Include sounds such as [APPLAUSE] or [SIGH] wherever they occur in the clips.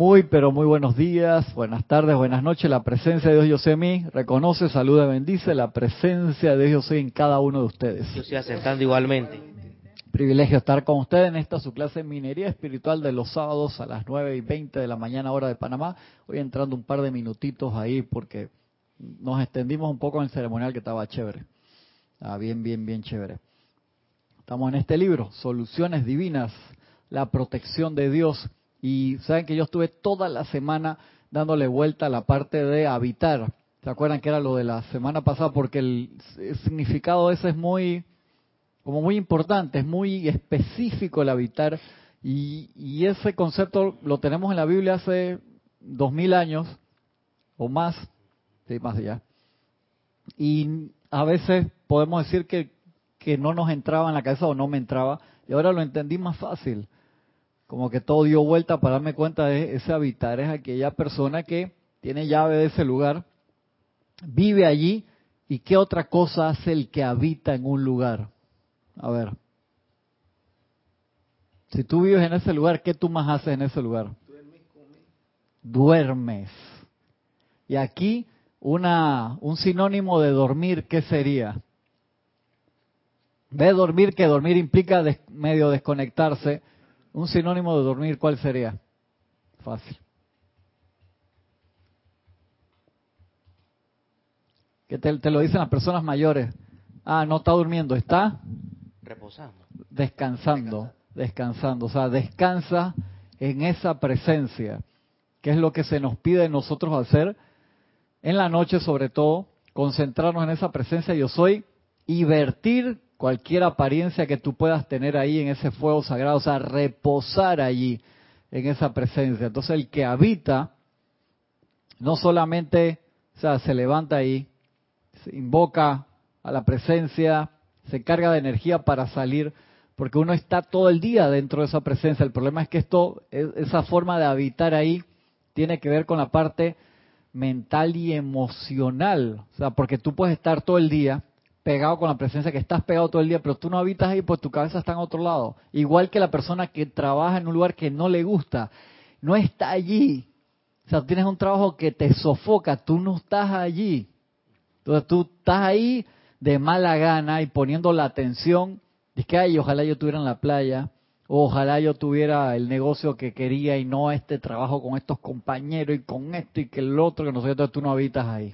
Muy, pero muy buenos días, buenas tardes, buenas noches. La presencia de Dios yo sé mí, reconoce, saluda, bendice la presencia de Dios yo en cada uno de ustedes. Yo estoy aceptando igualmente. Privilegio estar con ustedes en esta su clase de minería espiritual de los sábados a las 9 y 20 de la mañana hora de Panamá. Hoy entrando un par de minutitos ahí porque nos extendimos un poco en el ceremonial que estaba chévere. Estaba bien, bien, bien chévere. Estamos en este libro, Soluciones Divinas, la protección de Dios y saben que yo estuve toda la semana dándole vuelta a la parte de habitar. ¿Se acuerdan que era lo de la semana pasada? Porque el, significado ese es muy, como muy importante, es muy específico el habitar. Y, y ese concepto lo tenemos en la Biblia hace dos mil años o más, sí, más allá. Y a veces podemos decir que, que no nos entraba en la cabeza o no me entraba, y ahora lo entendí más fácil como que todo dio vuelta para darme cuenta de ese habitar, es aquella persona que tiene llave de ese lugar, vive allí, y qué otra cosa hace el que habita en un lugar. A ver, si tú vives en ese lugar, ¿qué tú más haces en ese lugar? Duermes. Y aquí una, un sinónimo de dormir, ¿qué sería? Ve dormir, que dormir implica medio desconectarse un sinónimo de dormir, ¿cuál sería? Fácil. Que te, lo dicen las personas mayores. Ah, no está durmiendo, está reposando. Descansando, descansando. O sea, descansa en esa presencia, que es lo que se nos pide de nosotros hacer en la noche sobre todo, concentrarnos en esa presencia yo soy y vertir cualquier apariencia que tú puedas tener ahí en ese fuego sagrado, o sea, reposar allí en esa presencia. Entonces el que habita no solamente, o sea, se levanta ahí, se invoca a la presencia, se carga de energía para salir, porque uno está todo el día dentro de esa presencia. El problema es que esto, esa forma de habitar ahí, tiene que ver con la parte mental y emocional. O sea, porque tú puedes estar todo el día pegado con la presencia, que estás pegado todo el día, pero tú no habitas ahí, pues tu cabeza está en otro lado. Igual que la persona que trabaja en un lugar que no le gusta, no está allí. O sea, tienes un trabajo que te sofoca, tú no estás allí. Entonces tú estás ahí de mala gana y poniendo la atención, es que, ay, ojalá yo estuviera en la playa, o ojalá yo tuviera el negocio que quería y no este trabajo con estos compañeros y con esto y que el otro, que no sé, entonces tú no habitas ahí.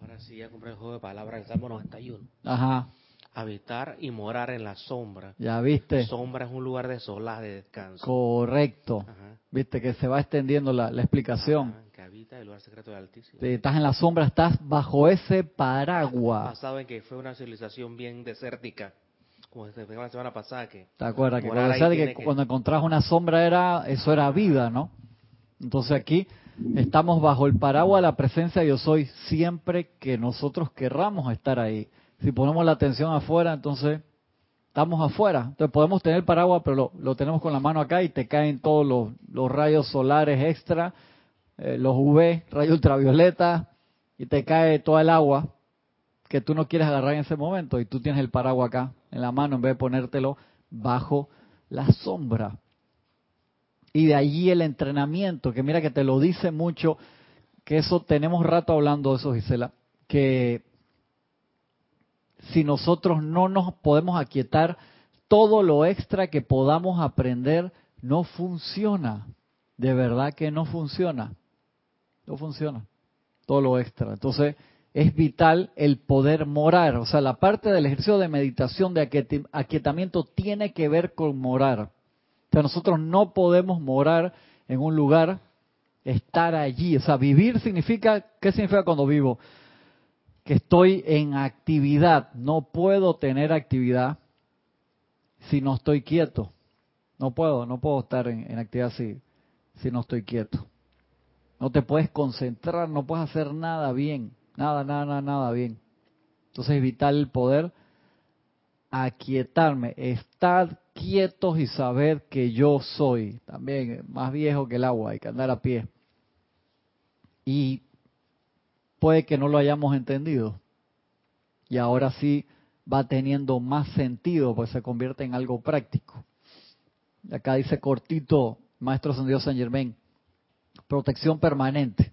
Ahora sí, ya compré el juego de palabras, el Salmo 91. Ajá. Habitar y morar en la sombra. Ya viste. Sombra es un lugar de soledad, de descanso. Correcto. Ajá. Viste que se va extendiendo la, explicación. que habita el lugar secreto del Altísimo. Estás en la sombra, estás bajo ese paraguas. Basado en que fue una civilización bien desértica. Como se la semana pasada que... ¿Te acuerdas? Que, cuando, que, que cuando encontrabas una sombra era eso era vida, ¿no? Entonces aquí Estamos bajo el paraguas la presencia de yo soy siempre que nosotros querramos estar ahí. Si ponemos la atención afuera, entonces estamos afuera. Entonces podemos tener paraguas, pero lo, tenemos con la mano acá y te caen todos los, rayos solares extra, eh, los UV, rayos ultravioleta, y te cae toda el agua que tú no quieres agarrar en ese momento y tú tienes el paraguas acá en la mano en vez de ponértelo bajo la sombra. Y de allí el entrenamiento, que mira que te lo dice mucho, que eso tenemos rato hablando de eso, Gisela, que si nosotros no nos podemos aquietar, todo lo extra que podamos aprender no funciona. De verdad que no funciona. No funciona. Todo lo extra. Entonces, es vital el poder morar. O sea, la parte del ejercicio de meditación, de aquietamiento, tiene que ver con morar. O sea, nosotros no podemos morar en un lugar, estar allí. O sea, vivir significa, ¿qué significa cuando vivo? Que estoy en actividad. No puedo tener actividad si no estoy quieto. No puedo, no puedo estar en, actividad si, si no estoy quieto. No te puedes concentrar, no puedes hacer nada bien. Nada, nada, nada, nada bien. Entonces es vital el poder aquietarme, estar quietos y saber que yo soy, también más viejo que el agua, hay que andar a pie. Y puede que no lo hayamos entendido. Y ahora sí va teniendo más sentido, pues se convierte en algo práctico. Acá dice cortito Maestro Ascendido San Germain. Protección permanente.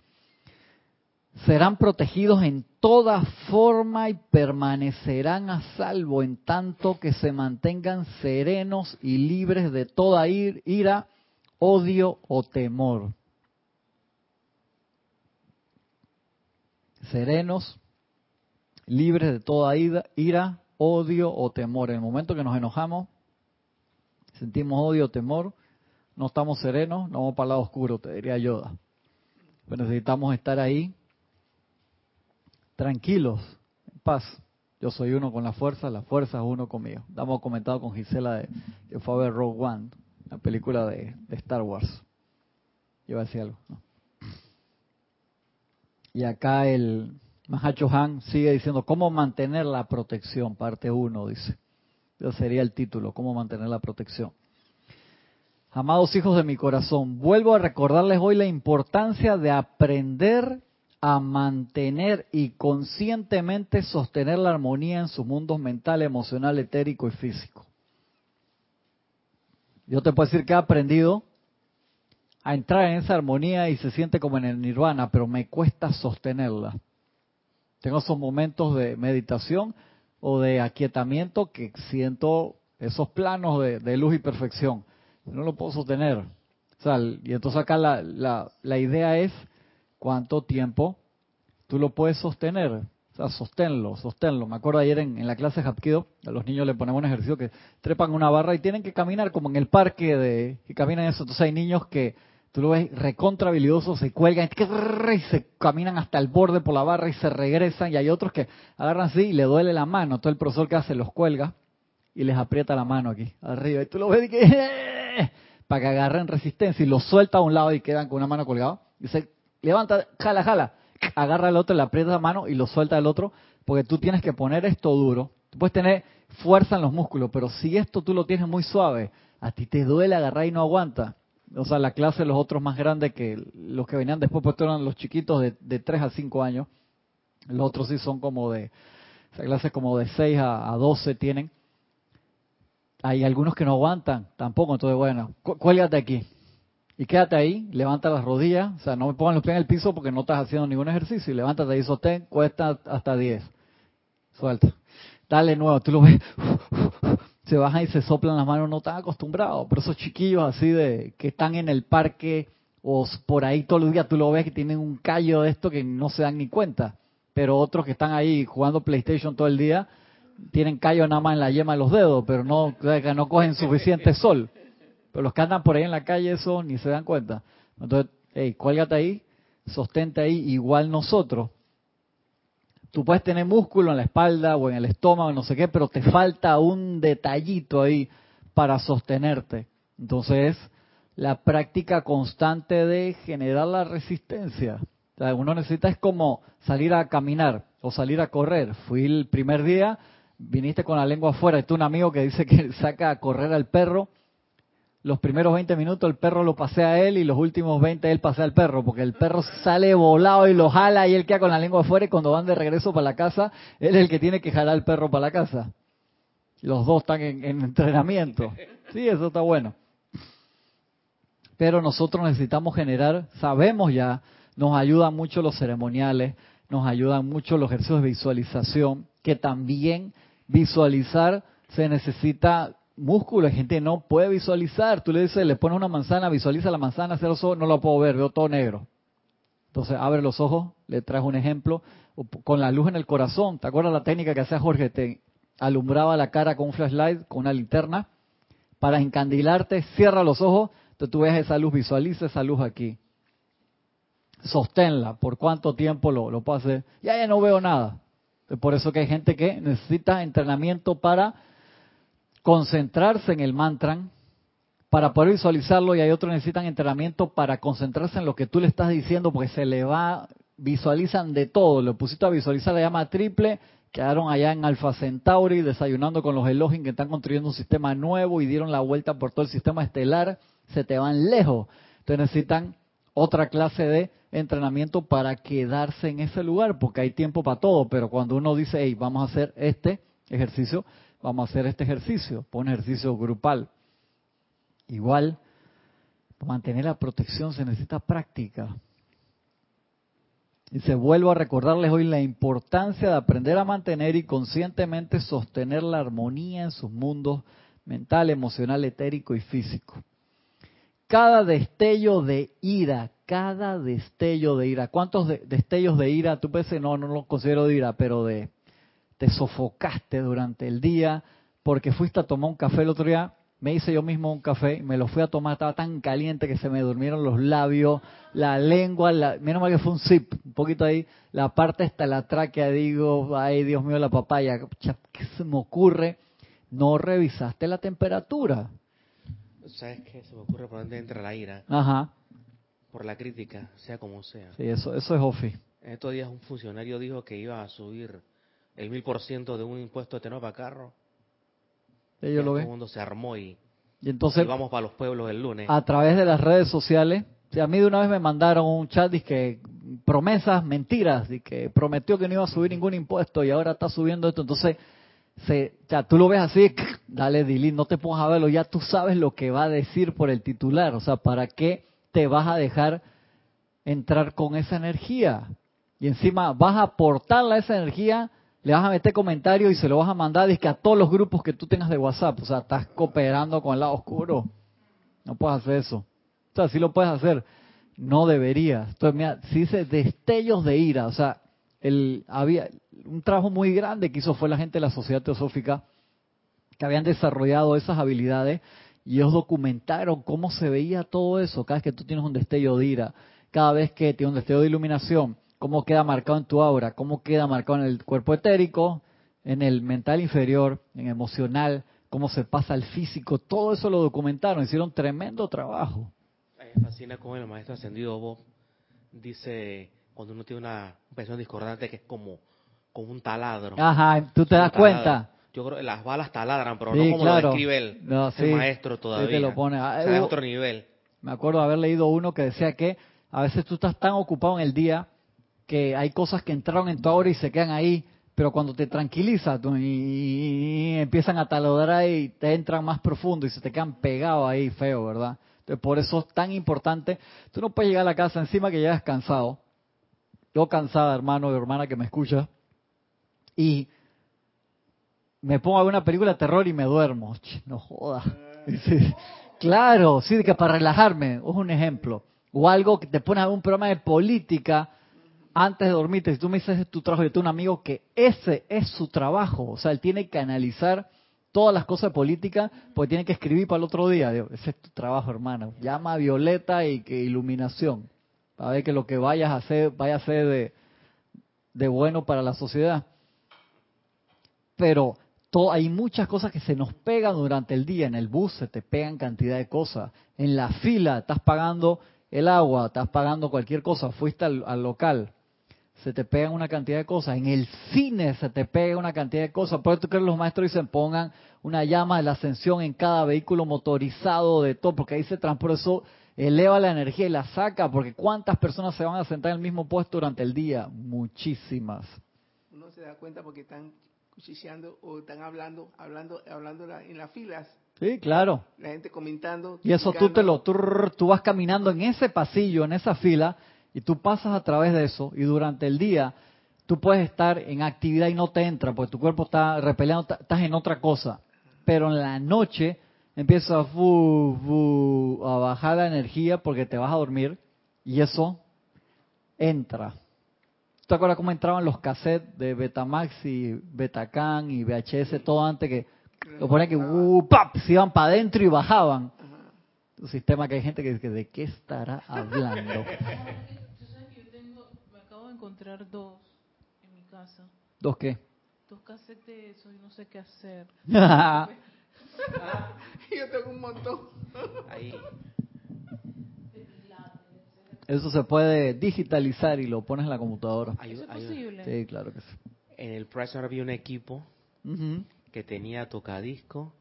Serán protegidos en toda forma y permanecerán a salvo en tanto que se mantengan serenos y libres de toda ira, odio o temor. Serenos, libres de toda ira, odio o temor. En el momento que nos enojamos, sentimos odio o temor, no estamos serenos, no vamos para el lado oscuro, te diría Yoda. Pero necesitamos estar ahí tranquilos, en paz. Yo soy uno con la fuerza, la fuerza es uno conmigo. Hemos comentado con Gisela de, que fue a ver Rogue One, la película de, Star Wars. Iba a decir algo. Y acá el Mahacho Han sigue diciendo, ¿cómo mantener la protección? Parte 1, dice. Ese sería el título, ¿cómo mantener la protección? Amados hijos de mi corazón, vuelvo a recordarles hoy la importancia de aprender a mantener y conscientemente sostener la armonía en sus mundos mental, emocional, etérico y físico. Yo te puedo decir que he aprendido a entrar en esa armonía y se siente como en el nirvana, pero me cuesta sostenerla. Tengo esos momentos de meditación o de aquietamiento que siento esos planos de, luz y perfección. No lo puedo sostener. y entonces acá la, idea es cuánto tiempo tú lo puedes sostener. O sea, sosténlo, sosténlo. Me acuerdo ayer en, la clase de Hapkido, a los niños le ponemos un ejercicio que trepan una barra y tienen que caminar como en el parque de que caminan eso. Entonces hay niños que tú lo ves recontra habilidosos, se cuelgan y se caminan hasta el borde por la barra y se regresan. Y hay otros que agarran así y le duele la mano. Todo el profesor que hace los cuelga y les aprieta la mano aquí, arriba. Y tú lo ves y que [LAUGHS] para que agarren resistencia y los suelta a un lado y quedan con una mano colgada. Y se levanta, jala, jala, agarra al otro, le aprieta la mano y lo suelta al otro, porque tú tienes que poner esto duro. Tú puedes tener fuerza en los músculos, pero si esto tú lo tienes muy suave, a ti te duele agarrar y no aguanta. O sea, la clase de los otros más grandes que los que venían después, pues eran los chiquitos de, de 3 a 5 años. Los otros sí son como de, esa clase como de 6 a, a 12 tienen. Hay algunos que no aguantan tampoco, entonces bueno, cuélgate aquí y quédate ahí, levanta las rodillas, o sea, no me pongan los pies en el piso porque no estás haciendo ningún ejercicio, y levántate ahí, sostén, cuesta hasta 10. Suelta. Dale nuevo, tú lo ves, [LAUGHS] se bajan y se soplan las manos, no están acostumbrados, pero esos chiquillos así de que están en el parque o por ahí todos los días tú lo ves que tienen un callo de esto que no se dan ni cuenta, pero otros que están ahí jugando PlayStation todo el día tienen callo nada más en la yema de los dedos, pero no, no cogen suficiente sol. Pero los que andan por ahí en la calle eso ni se dan cuenta. Entonces, hey, cuélgate ahí, sostente ahí, igual nosotros. Tú puedes tener músculo en la espalda o en el estómago, no sé qué, pero te falta un detallito ahí para sostenerte. Entonces, la práctica constante de generar la resistencia. uno necesita es como salir a caminar o salir a correr. Fui el primer día, viniste con la lengua afuera, y tú un amigo que dice que saca a correr al perro los primeros 20 minutos el perro lo pasea a él y los últimos 20 él pasea al perro, porque el perro sale volado y lo jala y él queda con la lengua afuera y cuando van de regreso para la casa, él es el que tiene que jalar al perro para la casa. Los dos están en, en entrenamiento. Sí, eso está bueno. Pero nosotros necesitamos generar, sabemos ya, nos ayudan mucho los ceremoniales, nos ayudan mucho los ejercicios de visualización, que también visualizar se necesita músculo, hay gente no puede visualizar. Tú le dices, le pones una manzana, visualiza la manzana, cierra los ojos, no lo puedo ver, veo todo negro. Entonces abre los ojos, le traes un ejemplo, con la luz en el corazón. ¿Te acuerdas la técnica que hacía Jorge? Te alumbraba la cara con un flashlight, con una linterna, para encandilarte, cierra los ojos, entonces tú ves esa luz, visualiza esa luz aquí. Sosténla, ¿por cuánto tiempo lo, lo puedo hacer? Ya, ya no veo nada. Por eso que hay gente que necesita entrenamiento para concentrarse en el mantra para poder visualizarlo y hay otros necesitan entrenamiento para concentrarse en lo que tú le estás diciendo porque se le va, visualizan de todo. Lo pusiste a visualizar la llama triple, quedaron allá en Alfa Centauri desayunando con los Elohim que están construyendo un sistema nuevo y dieron la vuelta por todo el sistema estelar, se te van lejos. Entonces necesitan otra clase de entrenamiento para quedarse en ese lugar, porque hay tiempo para todo, pero cuando uno dice, hey, vamos a hacer este ejercicio, vamos a hacer este ejercicio, un ejercicio grupal. Igual, Para mantener la protección se necesita práctica. Y se vuelvo a recordarles hoy la importancia de aprender a mantener y conscientemente sostener la armonía en sus mundos mental, emocional, etérico y físico. Cada destello de ira, cada destello de ira. ¿Cuántos destellos de ira? Tú puedes no, no lo considero de ira, pero de te sofocaste durante el día porque fuiste a tomar un café el otro día. Me hice yo mismo un café, me lo fui a tomar, estaba tan caliente que se me durmieron los labios, la lengua, la, menos mal que fue un zip, un poquito ahí, la parte hasta la tráquea, digo, ay Dios mío, la papaya, ¿qué se me ocurre? No revisaste la temperatura. ¿Sabes qué? Se me ocurre por donde entra la ira. Ajá. Por la crítica, sea como sea. Sí, eso, eso es Ofi. En estos días un funcionario dijo que iba a subir el mil por ciento de un impuesto de tenor para carro. Ellos lo ven. Todo el mundo se armó y, y entonces vamos para los pueblos el lunes. A través de las redes sociales, a mí de una vez me mandaron un chat que promesas, mentiras, y que prometió que no iba a subir ningún impuesto y ahora está subiendo esto. Entonces, se, ya tú lo ves así, [LAUGHS] dale delete, no te pongas a verlo, ya tú sabes lo que va a decir por el titular. O sea, ¿para qué te vas a dejar entrar con esa energía? Y encima vas a aportarle esa energía le vas a meter comentarios y se lo vas a mandar a todos los grupos que tú tengas de WhatsApp. O sea, estás cooperando con el lado oscuro. No puedes hacer eso. O sea, sí lo puedes hacer. No deberías. Entonces, mira, si dice destellos de ira, o sea, el, había un trabajo muy grande que hizo fue la gente de la Sociedad Teosófica que habían desarrollado esas habilidades y ellos documentaron cómo se veía todo eso cada vez que tú tienes un destello de ira, cada vez que tienes un destello de iluminación, cómo queda marcado en tu aura, cómo queda marcado en el cuerpo etérico, en el mental inferior, en emocional, cómo se pasa al físico, todo eso lo documentaron, hicieron tremendo trabajo. Me fascina cómo el maestro ascendido Bob dice cuando uno tiene una impresión discordante que es como, como un taladro. Ajá, tú te das cuenta. Yo creo que las balas taladran, pero no como lo describe el, maestro todavía. te lo pone. Ah, es otro nivel. Me acuerdo haber leído uno que decía que a veces tú estás tan ocupado en el día que hay cosas que entraron en tu aura y se quedan ahí, pero cuando te tranquilizas y, empiezan a taladrar y te entran más profundo y se te quedan pegados ahí feo, ¿verdad? Entonces por eso es tan importante. Tú no puedes llegar a la casa encima que llegas cansado. Yo cansada, hermano o hermana que me escucha, y me pongo a ver una película de terror y me duermo. no jodas. [LAUGHS] claro, sí, que para relajarme, es un ejemplo. O algo que te pone a ver un programa de política antes de dormirte, si tú me dices es tu trabajo, yo tengo un amigo que ese es su trabajo, o sea, él tiene que analizar todas las cosas de política, porque tiene que escribir para el otro día. ese es tu trabajo, hermano. Llama Violeta y que iluminación, para ver que lo que vayas a hacer vaya a ser de bueno para la sociedad. Pero hay muchas cosas que se nos pegan durante el día. En el bus se te pegan cantidad de cosas. En la fila estás pagando el agua, estás pagando cualquier cosa, fuiste al local, se te pegan una cantidad de cosas. En el cine se te pega una cantidad de cosas. Por eso que los maestros dicen pongan una llama de la ascensión en cada vehículo motorizado de todo, porque ahí se transporta eso, eleva la energía y la saca, porque ¿cuántas personas se van a sentar en el mismo puesto durante el día? Muchísimas. Uno se da cuenta porque están cuchicheando o están hablando, hablando, hablando en las filas. Sí, claro. La gente comentando. Y eso tú te lo, tú vas caminando en ese pasillo, en esa fila, y tú pasas a través de eso y durante el día tú puedes estar en actividad y no te entra, porque tu cuerpo está repeleando, estás en otra cosa. Pero en la noche empieza a, bajar la energía porque te vas a dormir y eso entra. ¿Te acuerdas cómo entraban los cassettes de Betamax y Betacam y VHS todo antes que lo ponían que uh, se iban para adentro y bajaban? Un sistema que hay gente que dice, ¿de qué estará hablando? [LAUGHS] encontrar dos en mi casa. ¿Dos qué? Dos cassettes de eso y no sé qué hacer. [LAUGHS] [LAUGHS] Yo tengo un montón. Ahí. Eso se puede digitalizar y lo pones en la computadora. ¿Es posible? Sí, claro que sí. En el Price había un equipo que tenía tocadisco,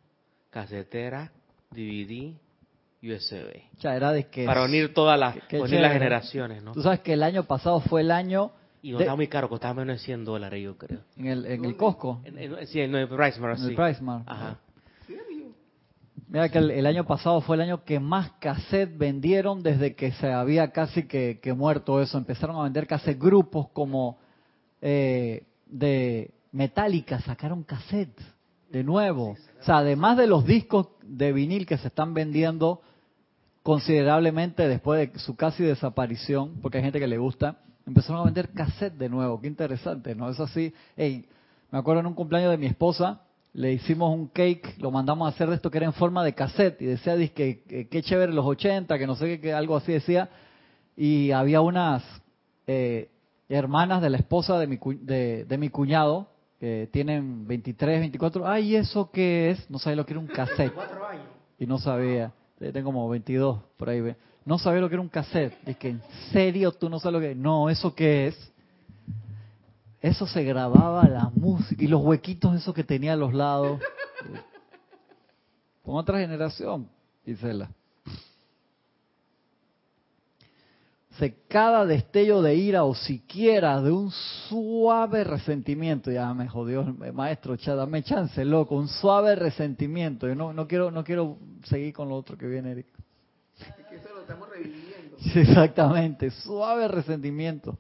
casetera, DVD, USB. Ya era de que para unir todas las, unir las generaciones, ¿no? Tú sabes que el año pasado fue el año y no estaba muy caro, costaba menos de 100 dólares, yo creo. En el, en el Costco. En, sí, en el Pricemar, sí. En el Pricemar. Ajá. Mira que el, año pasado fue el año que más cassette vendieron desde que se había casi que, muerto eso. Empezaron a vender cassette grupos como eh, de Metallica, sacaron cassette de nuevo. O sea, además de los discos de vinil que se están vendiendo considerablemente después de su casi desaparición, porque hay gente que le gusta, empezaron a vender cassette de nuevo. Qué interesante, ¿no? Es así. Hey, me acuerdo en un cumpleaños de mi esposa, le hicimos un cake, lo mandamos a hacer de esto que era en forma de cassette y decía, que qué chévere los 80, que no sé qué, algo así decía. Y había unas eh, hermanas de la esposa de mi, de, mi cuñado, que tienen 23, 24. Ay, ¿eso qué es? No sabía lo que era un cassette. Y no sabía. Tengo como 22 por ahí. No sabía lo que era un cassette. Que, ¿en serio tú no sabes lo que es? No, ¿eso qué es? Eso se grababa la música y los huequitos esos que tenía a los lados. Con otra generación, Gisela. Se cada destello de ira o siquiera de un suave resentimiento, ya me jodió maestro, cha, dame chance, loco, un suave resentimiento. Yo no, no quiero, no quiero seguir con lo otro que viene, Eric. Estamos reviviendo. exactamente, suave resentimiento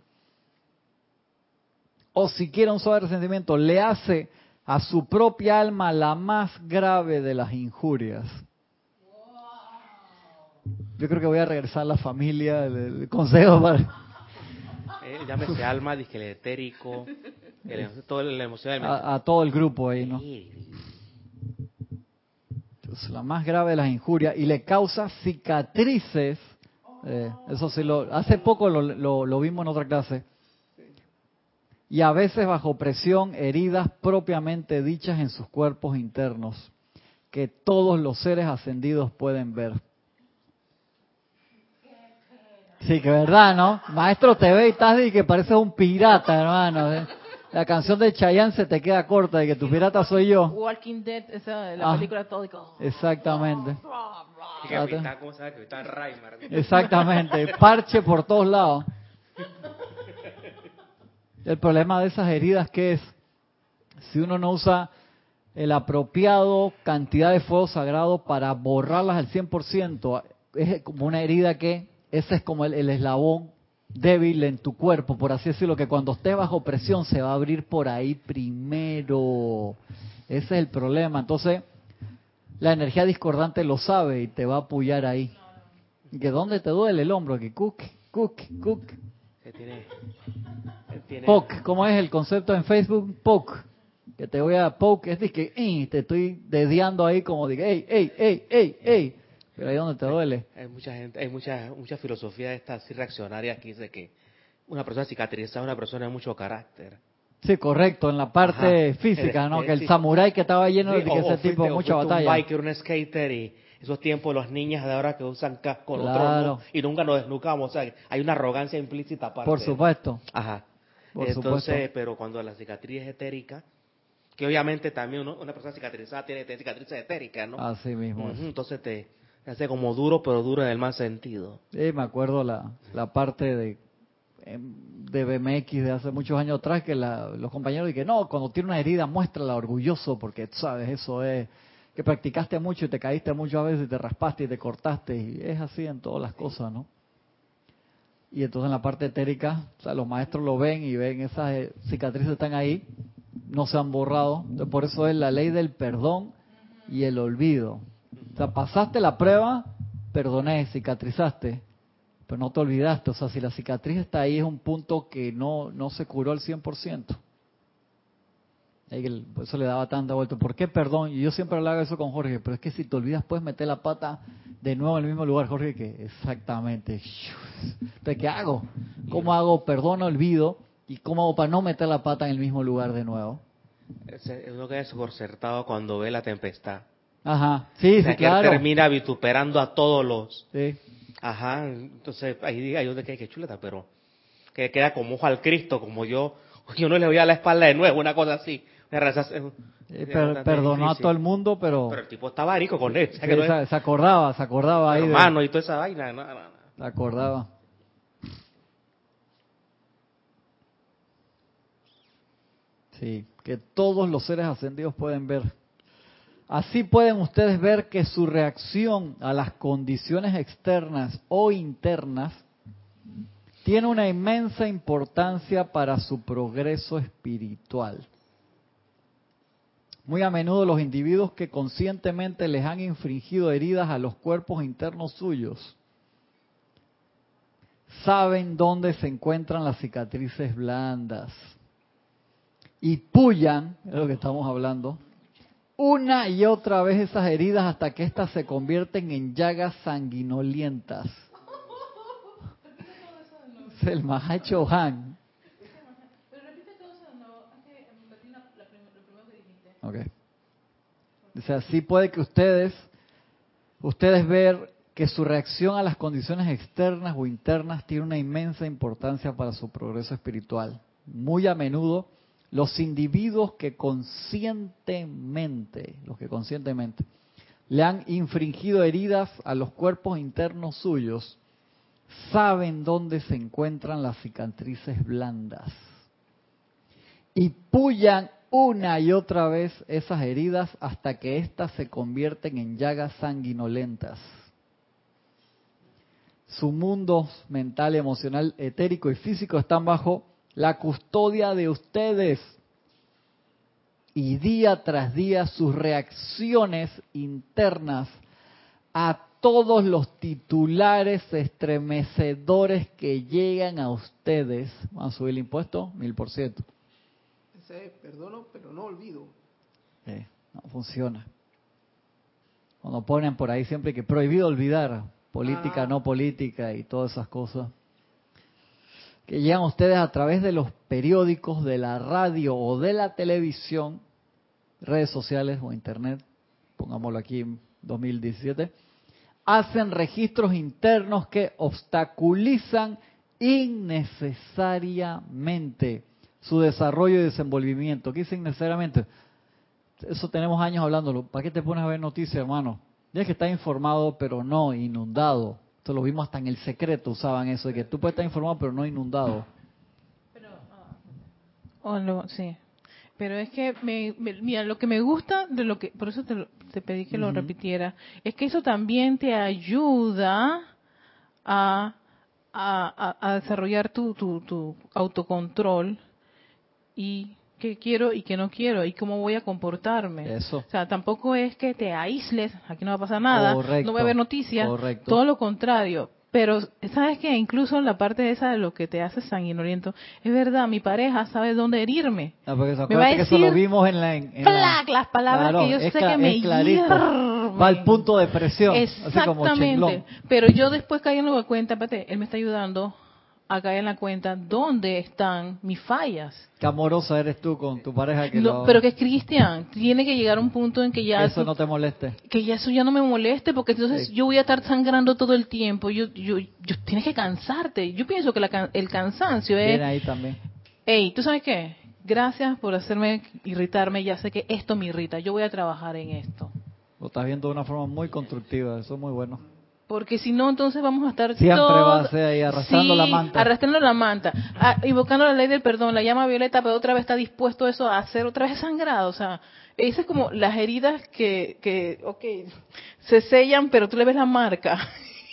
o siquiera un suave resentimiento, le hace a su propia alma la más grave de las injurias. Yo creo que voy a regresar a la familia, el, consejo para... Eh, llámese alma, dije el etérico, [LAUGHS] todo la emoción a, todo el grupo ahí, ¿no? La más grave de las injurias y le causa cicatrices. Eh, eso sí, lo, hace poco lo, lo vimos en otra clase y a veces bajo presión heridas propiamente dichas en sus cuerpos internos, que todos los seres ascendidos pueden ver. Sí, que verdad, ¿no? Maestro, te ve y estás que pareces un pirata, hermano. ¿eh? La canción de Chayanne se te queda corta de que tu pirata soy yo. Walking Dead, esa la ah, película todo. Exactamente. Exactamente. Exactamente. [LAUGHS] Parche por todos lados. El problema de esas heridas que es, si uno no usa el apropiado cantidad de fuego sagrado para borrarlas al 100%, es como una herida que ese es como el, eslabón débil en tu cuerpo, por así decirlo, que cuando estés bajo presión se va a abrir por ahí primero. Ese es el problema. Entonces, la energía discordante lo sabe y te va a apoyar ahí. ¿Que dónde te duele el hombro? Que cook, cook, cook. tiene Poke, ¿cómo es el concepto en Facebook? Poke. Que te voy a poke, es de que eh, te estoy dediando ahí como de, ey, ey, ey, ey, ey. Pero ahí donde te duele. Hay mucha gente, hay mucha, mucha filosofía de estas reaccionarias que dice que una persona cicatrizada es una persona de mucho carácter. Sí, correcto, en la parte física, ¿no? [LAUGHS] Que el samurái que estaba lleno de ese tipo de mucha batalla. Un biker, un skater y esos tiempos los niñas de ahora que usan casco claro. y nunca nos desnucamos, o sea, hay una arrogancia implícita aparte. Por supuesto. Ajá. Entonces, pero cuando la cicatriz es etérica, que obviamente también una persona cicatrizada tiene, cicatrices etéricas, ¿no? Así mismo. entonces te, hace como duro, pero duro en el mal sentido. Sí, me acuerdo la, la parte de em, de BMX de hace muchos años atrás que los compañeros dicen, no, cuando tiene una herida muéstrala orgulloso porque, sabes, eso es que practicaste mucho y te caíste muchas veces y te raspaste y te cortaste y es así en todas las cosas, ¿no? Y entonces en la parte etérica, o los maestros lo ven y ven esas eh, cicatrices están ahí, no se han borrado. por eso es la ley del perdón y el olvido. O sea, pasaste la prueba, perdoné, cicatrizaste, pero no te olvidaste. O sea, si la cicatriz está ahí es un punto que no, no se curó al 100%. Eso le daba tanta vuelta. ¿Por qué perdón? Y yo siempre hablaba eso con Jorge, pero es que si te olvidas puedes meter la pata de nuevo en el mismo lugar, Jorge, que exactamente. Entonces, ¿qué hago? ¿Cómo hago perdón, olvido? ¿Y cómo hago para no meter la pata en el mismo lugar de nuevo? Uno queda desconcertado cuando ve la tempestad. Ajá, sí, sí, claro. termina vituperando a todos los... Sí. Ajá, entonces ahí diga yo de que, que chuleta, pero que queda como ojo al Cristo, como yo, [LAUGHS] yo no le voy a la espalda de nuevo, una cosa así. Eh, perdonó a todo el mundo, pero... Pero el tipo estaba rico con él. se, acordaba, se acordaba ahí. Hermano y toda esa vaina. Se acordaba. Sí, que todos los seres ascendidos pueden ver. Así pueden ustedes ver que su reacción a las condiciones externas o internas tiene una inmensa importancia para su progreso espiritual. Muy a menudo los individuos que conscientemente les han infringido heridas a los cuerpos internos suyos saben dónde se encuentran las cicatrices blandas y pullan, es lo que estamos hablando, una y otra vez esas heridas hasta que éstas se convierten en llagas sanguinolientas. Es el Mahacho Han. Okay. O sea, sí puede que ustedes, ustedes ver que su reacción a las condiciones externas o internas tiene una inmensa importancia para su progreso espiritual. Muy a menudo los individuos que conscientemente, los que conscientemente le han infringido heridas a los cuerpos internos suyos, saben dónde se encuentran las cicatrices blandas y pullan una y otra vez esas heridas hasta que éstas se convierten en llagas sanguinolentas. Su mundo mental, emocional, etérico y físico están bajo la custodia de ustedes. Y día tras día sus reacciones internas a todos los titulares estremecedores que llegan a ustedes. ¿Van a subir el impuesto? Mil por ciento. perdono, pero no olvido. no funciona. Cuando ponen por ahí siempre que prohibido olvidar, política, ah. no política y todas esas cosas que llegan ustedes a través de los periódicos, de la radio o de la televisión, redes sociales o internet, pongámoslo aquí en 2017, hacen registros internos que obstaculizan innecesariamente su desarrollo y desenvolvimiento. ¿Qué dice innecesariamente? Eso tenemos años hablándolo. ¿Para qué te pones a ver noticias, hermano? Tienes que estar informado, pero no inundado. Esto lo vimos hasta en el secreto, usaban eso, de que tú puedes estar informado pero no inundado. Pero, oh, sí. Pero es que, me, mira, lo que me gusta de lo que, por eso te, pedí que lo repitiera, es que eso también te ayuda a, a, a desarrollar tu, tu, tu autocontrol y qué quiero y qué no quiero y cómo voy a comportarme. Eso. O sea, tampoco es que te aísles, aquí no va a pasar nada, no voy a ver noticias, todo lo contrario. Pero, ¿sabes qué? Incluso la parte esa de lo que te hace sanguinoliento, es verdad, mi pareja sabe dónde herirme. Ah, porque me va a decir, que eso lo vimos en la... En, las palabras que yo sé que me hierven. Va al punto de presión, Exactamente. Así como Pero yo después cayendo en cuenta, espérate, él me está ayudando a caer en la cuenta dónde están mis fallas. Qué amorosa eres tú con tu pareja que Pero que es cristian, tiene que llegar a un punto en que ya... Eso no te moleste. Que ya eso ya no me moleste, porque entonces yo voy a estar sangrando todo el tiempo. Yo, yo, yo Tienes que cansarte. Yo pienso que el cansancio es... Viene ahí también. Ey, ¿tú sabes qué? Gracias por hacerme irritarme, ya sé que esto me irrita. Yo voy a trabajar en esto. Lo estás viendo de una forma muy constructiva, eso es muy bueno. Porque si no, entonces vamos a estar Siempre va a ser ahí arrastrando la manta. arrastrando la manta, ah, invocando la ley del perdón, la llama violeta, pero otra vez está dispuesto eso a hacer otra vez sangrado. O sea, esas es como las heridas que, que, ok, se sellan, pero tú le ves la marca.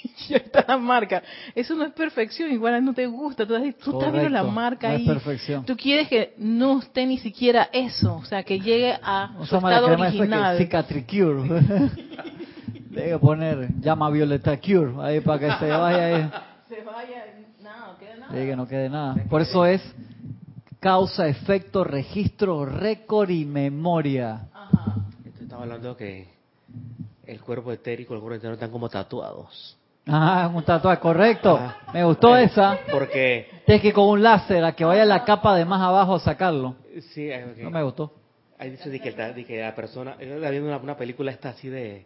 [LAUGHS] ya está la marca. Eso no es perfección, igual no te gusta. Tú, tú estás viendo la marca ahí. perfección. Tú quieres que no esté ni siquiera eso, o sea, que llegue a su estado original. Cicatricure. [LAUGHS] Debe poner llama Violeta Cure ahí para que se vaya ahí. [LAUGHS] Se vaya, no, quede nada. que no quede nada. Por eso es causa, efecto, registro, récord y memoria. Ajá. Estaba hablando que el cuerpo etérico y el cuerpo etérico están como tatuados. Ah, un tatuaje, correcto. Me gustó eh, esa. Porque... Tienes que con un láser a que vaya la capa de más abajo a sacarlo. Sí, okay. no me gustó. Ahí dice que, que la persona, yo viendo una, una película esta así de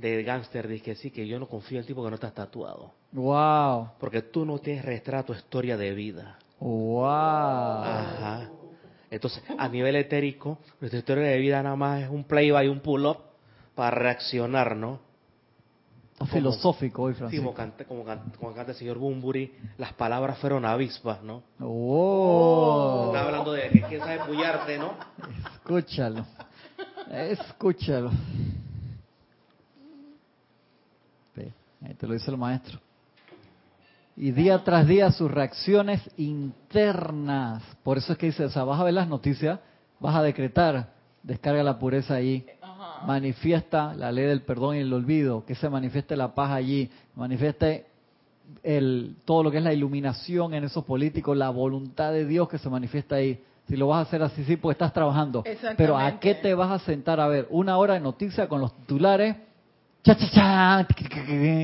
de gángster dice que sí, que yo no confío en el tipo que no está tatuado. Wow. Porque tú no tienes registrado tu historia de vida. Wow. Ajá. Entonces, a nivel etérico, nuestra historia de vida nada más es un play by un pull-up para reaccionar, ¿no? filosófico hoy, Francisco. Sí, como, como, canta el señor Bumburi, las palabras fueron avispas, ¿no? Oh. Está hablando de que quién sabe pullarte, ¿no? Escúchalo. Escúchalo. Ahí te lo dice el maestro. Y día tras día sus reacciones internas. Por eso es que dice, o sea, vas a ver las noticias, vas a decretar, descarga la pureza allí, manifiesta la ley del perdón y el olvido, que se manifieste la paz allí, manifieste el, todo lo que es la iluminación en esos políticos, la voluntad de Dios que se manifiesta ahí. Si lo vas a hacer así, sí, pues estás trabajando. Pero ¿a qué te vas a sentar a ver? Una hora de noticias con los titulares cha, cha, cha,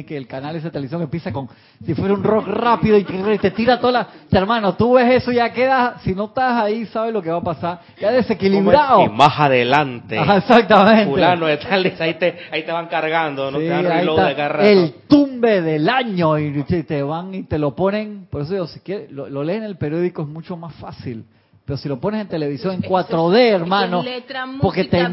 que el canal de televisión empieza con, si fuera un rock rápido y te tira toda la... Hermano, tú ves eso ya queda, si no estás ahí, sabes lo que va a pasar, ya desequilibrado. Y más adelante. exactamente. Fulano de tal, ahí te, ahí te van cargando, ¿no? te dan de El tumbe del año y te van y te lo ponen, por eso digo, si quieres, lo, lo leen en el periódico es mucho más fácil pero si lo pones en televisión en 4D, hermano, porque te,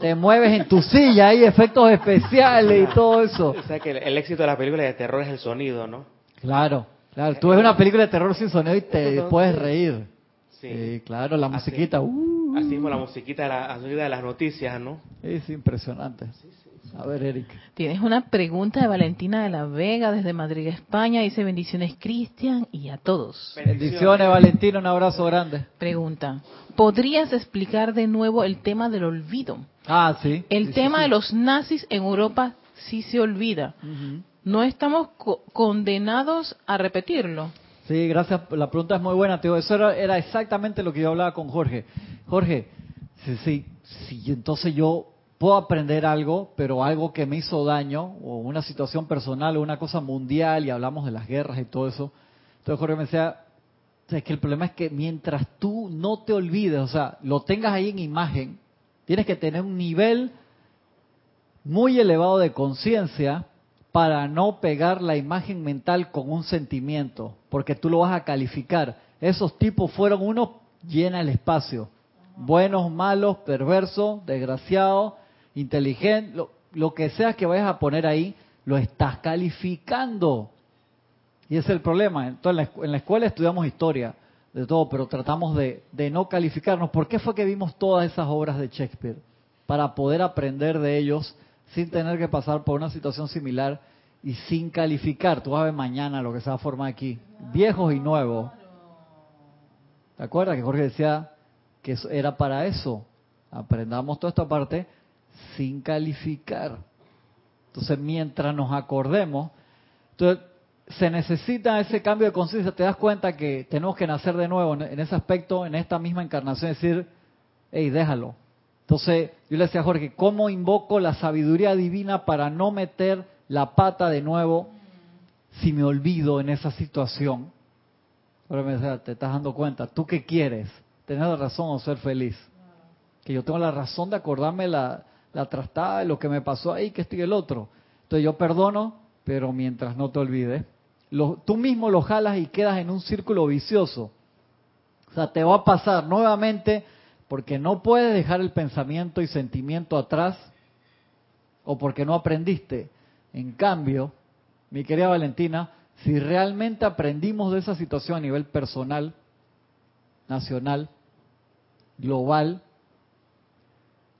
te mueves en tu silla, hay efectos especiales y [LAUGHS] todo eso. O sea que el, éxito de la película de terror es el sonido, ¿no? Claro, claro. Tú ves una película de terror sin sonido y te puedes reír. Sí, claro, la musiquita. Así, uh. así como la musiquita de, la, de las noticias, ¿no? Es impresionante. Sí, sí. A ver, Eric. Tienes una pregunta de Valentina de la Vega desde Madrid, España. Dice bendiciones, Cristian, y a todos. Bendiciones, Valentina. Un abrazo grande. Pregunta. ¿Podrías explicar de nuevo el tema del olvido? Ah, sí. El tema de los nazis en Europa sí se olvida. ¿No estamos condenados a repetirlo? Sí, gracias. La pregunta es muy buena, Teo. Eso era, era, exactamente lo que yo hablaba con Jorge. Jorge, sí, sí, sí, entonces yo puedo aprender algo, pero algo que me hizo daño, o una situación personal, o una cosa mundial, y hablamos de las guerras y todo eso. Entonces Jorge me decía, es que el problema es que mientras tú no te olvides, o sea, lo tengas ahí en imagen, tienes que tener un nivel muy elevado de conciencia para no pegar la imagen mental con un sentimiento, porque tú lo vas a calificar. Esos tipos fueron unos llena el espacio, buenos, malos, perversos, desgraciados, inteligente, lo, que sea que vayas a poner ahí, lo estás calificando. Y ese es el problema. Entonces, en la escuela estudiamos historia de todo, pero tratamos de, de, no calificarnos. ¿Por qué fue que vimos todas esas obras de Shakespeare? Para poder aprender de ellos sin tener que pasar por una situación similar y sin calificar. Tú vas a ver mañana lo que se va a formar aquí. Viejos y nuevos. ¿Te acuerdas que Jorge decía que era para eso? Aprendamos toda esta parte sin calificar. Entonces, mientras nos acordemos, entonces, se necesita ese cambio de conciencia. Te das cuenta que tenemos que nacer de nuevo en ese aspecto, en esta misma encarnación, decir, hey, déjalo. Entonces, yo le decía a Jorge, ¿cómo invoco la sabiduría divina para no meter la pata de nuevo si me olvido en esa situación? Ahora me decía, te estás dando cuenta, ¿tú qué quieres? ¿Tener la razón o ser feliz? Que yo tengo la razón de acordarme la, la trastada, lo que me pasó ahí, que estoy el otro. Entonces yo perdono, pero mientras no te olvides, tú mismo lo jalas y quedas en un círculo vicioso. O sea, te va a pasar nuevamente porque no puedes dejar el pensamiento y sentimiento atrás o porque no aprendiste. En cambio, mi querida Valentina, si realmente aprendimos de esa situación a nivel personal, nacional, global,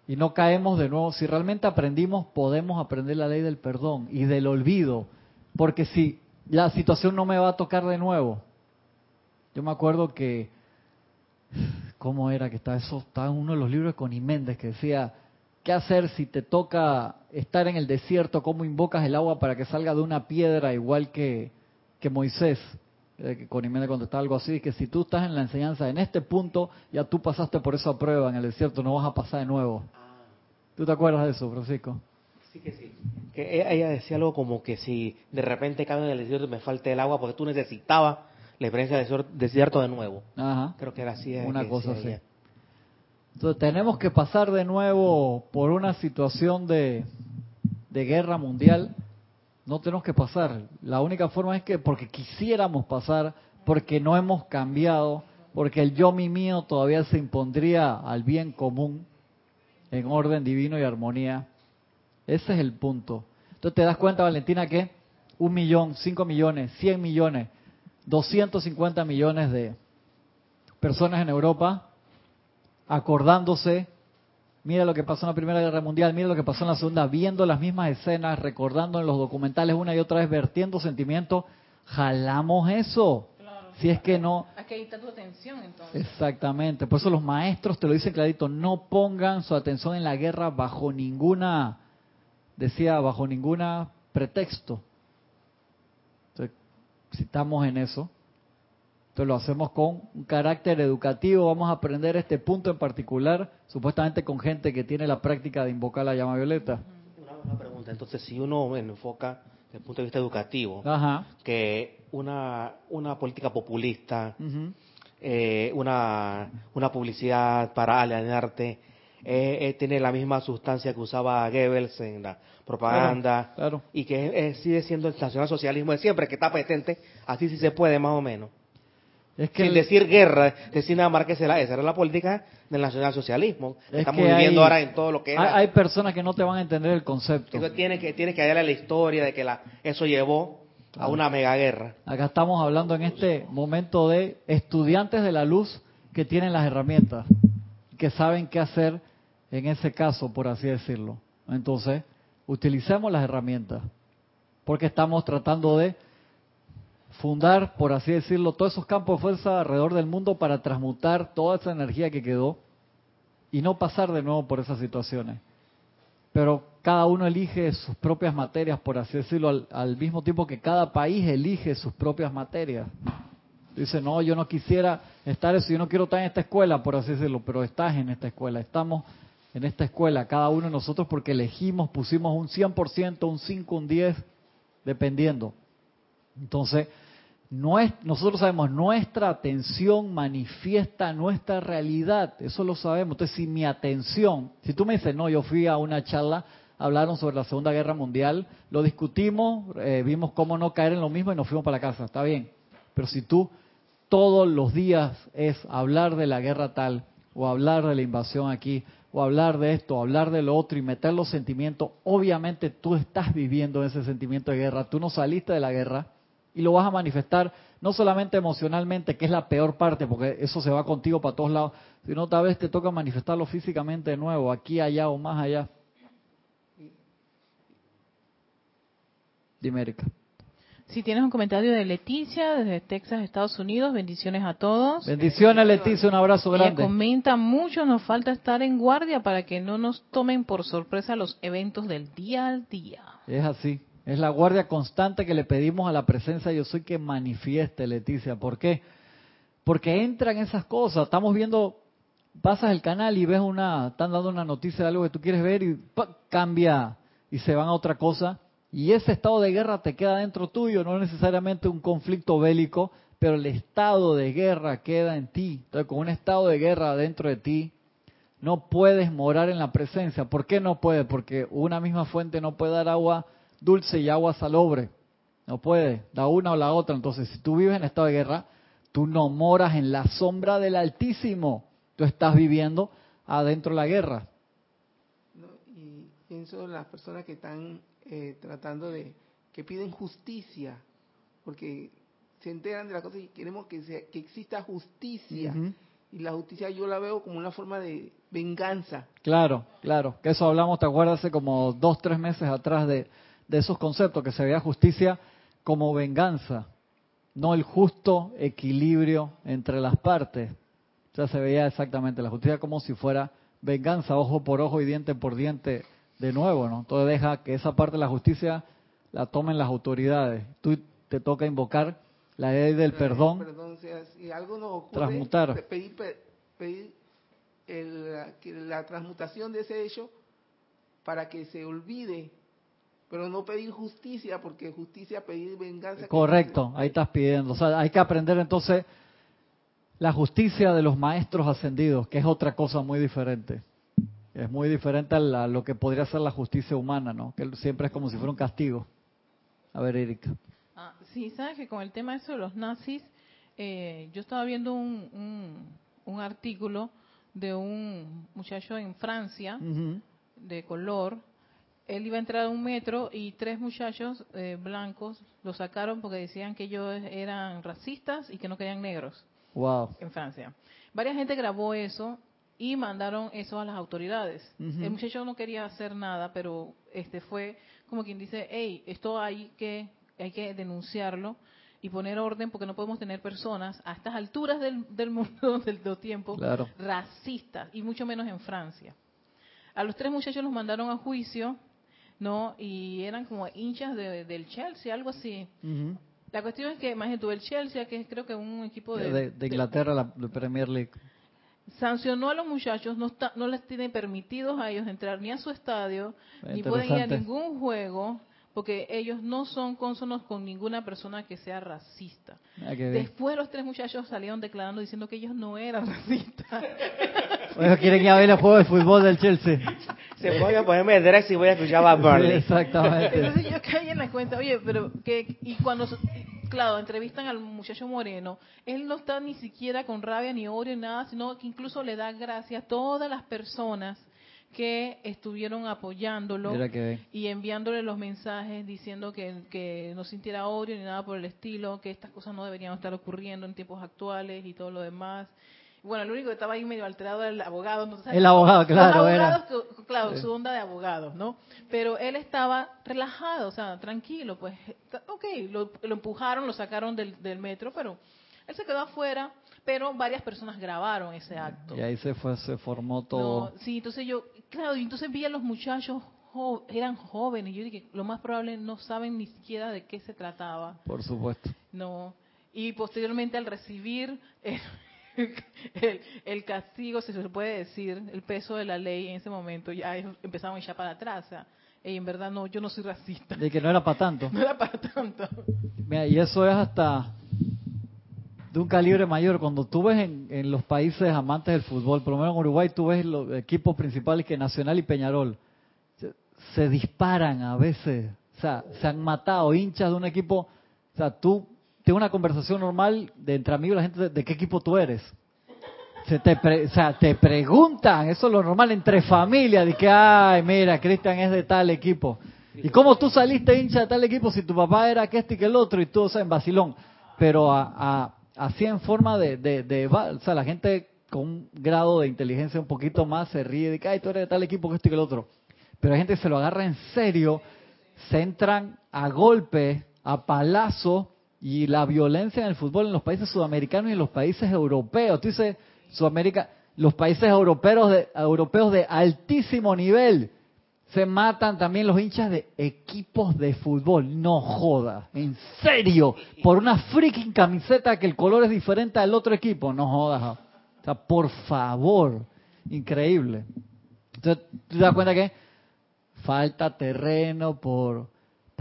y no caemos de nuevo. Si realmente aprendimos, podemos aprender la ley del perdón y del olvido, porque si la situación no me va a tocar de nuevo. Yo me acuerdo que, ¿cómo era que está eso? Estaba en uno de los libros de Connie Méndez que decía, ¿qué hacer si te toca estar en el desierto? ¿Cómo invocas el agua para que salga de una piedra igual que, que Moisés? Eh, Connie Méndez contestaba algo así, que si tú estás en la enseñanza en este punto, ya tú pasaste por esa prueba en el desierto, no vas a pasar de nuevo. ¿Tú te acuerdas de eso, Francisco? Sí que sí. Que e-, ella decía algo como que si de repente cabe en el desierto y me falta el agua porque tú necesitabas la experiencia del desierto de nuevo. Ajá. Creo que era así. Una cosa así. Entonces tenemos que pasar de nuevo por una situación de, de guerra mundial. No tenemos que pasar. La única forma es que porque quisiéramos pasar, porque no hemos cambiado, porque el yo mi mío todavía se impondría al bien común en orden divino y armonía. Ese es el punto. Entonces te das cuenta, Valentina, que un millón, cinco millones, cien millones, 250 millones de personas en Europa acordándose mira lo que pasó en la Primera Guerra Mundial, mira lo que pasó en la Segunda, viendo las mismas escenas, recordando en los documentales una y otra vez, vertiendo sentimientos, jalamos eso. si es que no... Aquí está tu atención entonces. Exactamente, por eso los maestros te lo dicen clarito, no pongan su atención en la guerra bajo ninguna, decía, bajo ninguna pretexto. Entonces, si estamos en eso, entonces lo hacemos con un carácter educativo, vamos a aprender este punto en particular, supuestamente con gente que tiene la práctica de invocar la llama violeta. Una, pregunta, entonces si uno enfoca desde el punto de vista educativo, que una, una política populista, eh, una, una publicidad para alienarte, eh, eh, tiene la misma sustancia que usaba Goebbels en la propaganda y que sigue siendo el nacionalsocialismo de siempre, que está presente, así sí se puede más o menos. Es que Sin decir guerra, decir nada más que esa era la política del nacionalsocialismo. Estamos viviendo ahora en todo lo que Hay, personas que no te van a entender el concepto. tiene que, tiene que hallarle la historia de que la, eso llevó a una mega guerra. Acá estamos hablando en este momento de estudiantes de la luz que tienen las herramientas, que saben qué hacer en ese caso, por así decirlo. Entonces, utilicemos las herramientas, porque estamos tratando de fundar, por así decirlo, todos esos campos de fuerza alrededor del mundo para transmutar toda esa energía que quedó y no pasar de nuevo por esas situaciones. Pero cada uno elige sus propias materias, por así decirlo, al, mismo tiempo que cada país elige sus propias materias. Dice, no, yo no quisiera estar eso, yo no quiero estar en esta escuela, por así decirlo, pero estás en esta escuela, estamos en esta escuela, cada uno de nosotros porque elegimos, pusimos un 100%, un 5, un 10, dependiendo. Entonces, nosotros sabemos, nuestra atención manifiesta nuestra realidad, eso lo sabemos. Entonces, si mi atención, si tú me dices, no, yo fui a una charla, hablaron sobre la Segunda Guerra Mundial, lo discutimos, eh, vimos cómo no caer en lo mismo y nos fuimos para la casa, está bien. Pero si tú todos los días es hablar de la guerra tal, o hablar de la invasión aquí, o hablar de esto, o hablar de lo otro y meter los sentimientos, obviamente tú estás viviendo ese sentimiento de guerra, tú no saliste de la guerra y lo vas a manifestar no solamente emocionalmente, que es la peor parte, porque eso se va contigo para todos lados, sino tal vez te toca manifestarlo físicamente de nuevo, aquí, allá o más allá. Dime, Erika. Si tienes un comentario de Leticia desde Texas, Estados Unidos, bendiciones a todos. Bendiciones Leticia, un abrazo grande. Ella comenta mucho, nos falta estar en guardia para que no nos tomen por sorpresa los eventos del día al día. Es así. Es la guardia constante que le pedimos a la presencia yo soy que manifieste, Leticia. ¿Por qué? Porque entran esas cosas. Estamos viendo, pasas el canal y ves una, están dando una noticia de algo que tú quieres ver y cambia y se van a otra cosa. Y ese estado de guerra te queda dentro tuyo, no necesariamente un conflicto bélico, pero el estado de guerra queda en ti. Entonces, con un estado de guerra dentro de ti, no puedes morar en la presencia. ¿Por qué no puedes? Porque una misma fuente no puede dar agua dulce y agua salobre. No puede, da una o la otra. Entonces, si tú vives en estado de guerra, tú no moras en la sombra del Altísimo. Tú estás viviendo adentro de la guerra. y pienso en las personas que están eh, tratando de, que piden justicia, porque se enteran de la cosa y queremos que, que exista justicia. Y la justicia yo la veo como una forma de venganza. Claro, claro. Que eso hablamos, ¿te acuerdas? Hace como dos, tres meses atrás de de esos conceptos, que se vea justicia como venganza, no el justo equilibrio entre las partes. O sea, se veía exactamente la justicia como si fuera venganza, ojo por ojo y diente por diente de nuevo, ¿no? Entonces deja que esa parte de la justicia la tomen las autoridades. Tú te toca invocar la ley del perdón, perdón si algo nos transmutar. Pedir, pedir la transmutación de ese hecho para que se olvide pero no pedir justicia, porque justicia pedir venganza. Correcto, ahí estás pidiendo. O sea, hay que aprender entonces la justicia de los maestros ascendidos, que es otra cosa muy diferente. Es muy diferente a, lo que podría ser la justicia humana, ¿no? Que siempre es como si fuera un castigo. A ver, Erika. Ah, sí, sabes que con el tema eso de los nazis, eh, yo estaba viendo un, un, artículo de un muchacho en Francia, de color, él iba a entrar a un metro y tres muchachos eh, blancos lo sacaron porque decían que ellos eran racistas y que no querían negros. Wow. En Francia. Varias gente grabó eso y mandaron eso a las autoridades. El muchacho no quería hacer nada, pero este fue como quien dice, hey, esto hay que, hay que denunciarlo y poner orden porque no podemos tener personas a estas alturas del, del mundo, [LAUGHS] del, tiempo, racistas, y mucho menos en Francia. A los tres muchachos los mandaron a juicio, ¿no? Y eran como hinchas del Chelsea, algo así. La cuestión es que, imagínate tú, el Chelsea, que es creo que un equipo de... De, Inglaterra, la Premier League. Sancionó a los muchachos, no, está, no les tiene permitidos a ellos entrar ni a su estadio, ni pueden ir a ningún juego, porque ellos no son cónsonos con ninguna persona que sea racista. Ah, Después los tres muchachos salieron declarando diciendo que ellos no eran [LAUGHS] racistas. Oye, quieren ir a ver el juego de fútbol del Chelsea. Se voy a ponerme dress y voy a escuchar a Burnley. exactamente. Entonces yo caí en la cuenta, oye, pero que y cuando claro, entrevistan al muchacho moreno, él no está ni siquiera con rabia ni odio ni nada, sino que incluso le da gracias a todas las personas que estuvieron apoyándolo y enviándole los mensajes diciendo que, que, no sintiera odio ni nada por el estilo, que estas cosas no deberían estar ocurriendo en tiempos actuales y todo lo demás. Bueno, el único que estaba ahí medio alterado era el abogado. ¿no? El abogado, claro. era. claro, su onda de abogados, ¿no? Pero él estaba relajado, o sea, tranquilo, pues, ok, lo, empujaron, lo sacaron del, del metro, pero él se quedó afuera, pero varias personas grabaron ese acto. Y ahí se fue, se formó todo. sí, entonces yo, claro, y entonces vi a los muchachos, eran jóvenes, yo dije, lo más probable no saben ni siquiera de qué se trataba. Por supuesto. No, y posteriormente al recibir... el, [LAUGHS] castigo, si se puede decir, el peso de la ley en ese momento, ya empezaron a echar para atrás. y en verdad no, yo no soy racista. De que no era para tanto. [LAUGHS] No era para tanto. Mira, y eso es hasta de un calibre mayor. Cuando tú ves en, los países amantes del fútbol, por lo menos en Uruguay, tú ves los equipos principales que Nacional y Peñarol. Se, disparan a veces. O sea, se han matado hinchas de un equipo. O sea, tú tengo una conversación normal de entre amigos, la gente, de, qué equipo tú eres. Se te o sea, te preguntan, eso es lo normal entre familias, de que, ay, mira, Cristian es de tal equipo. ¿Y cómo tú saliste hincha de tal equipo si tu papá era que este y que el otro y tú, o sea, en vacilón? Pero a, así en forma de, de, o sea, la gente con un grado de inteligencia un poquito más se ríe de que, ay, tú eres de tal equipo que este y que el otro. Pero la gente se lo agarra en serio, se entran a golpe, a palazo, y la violencia en el fútbol en los países sudamericanos y en los países europeos. Tú dices, Sudamérica, los países europeos de, europeos de altísimo nivel se matan también los hinchas de equipos de fútbol. No joda, en serio, por una freaking camiseta que el color es diferente al otro equipo. No jodas. O sea, por favor, increíble. Entonces, tú te das cuenta que falta terreno por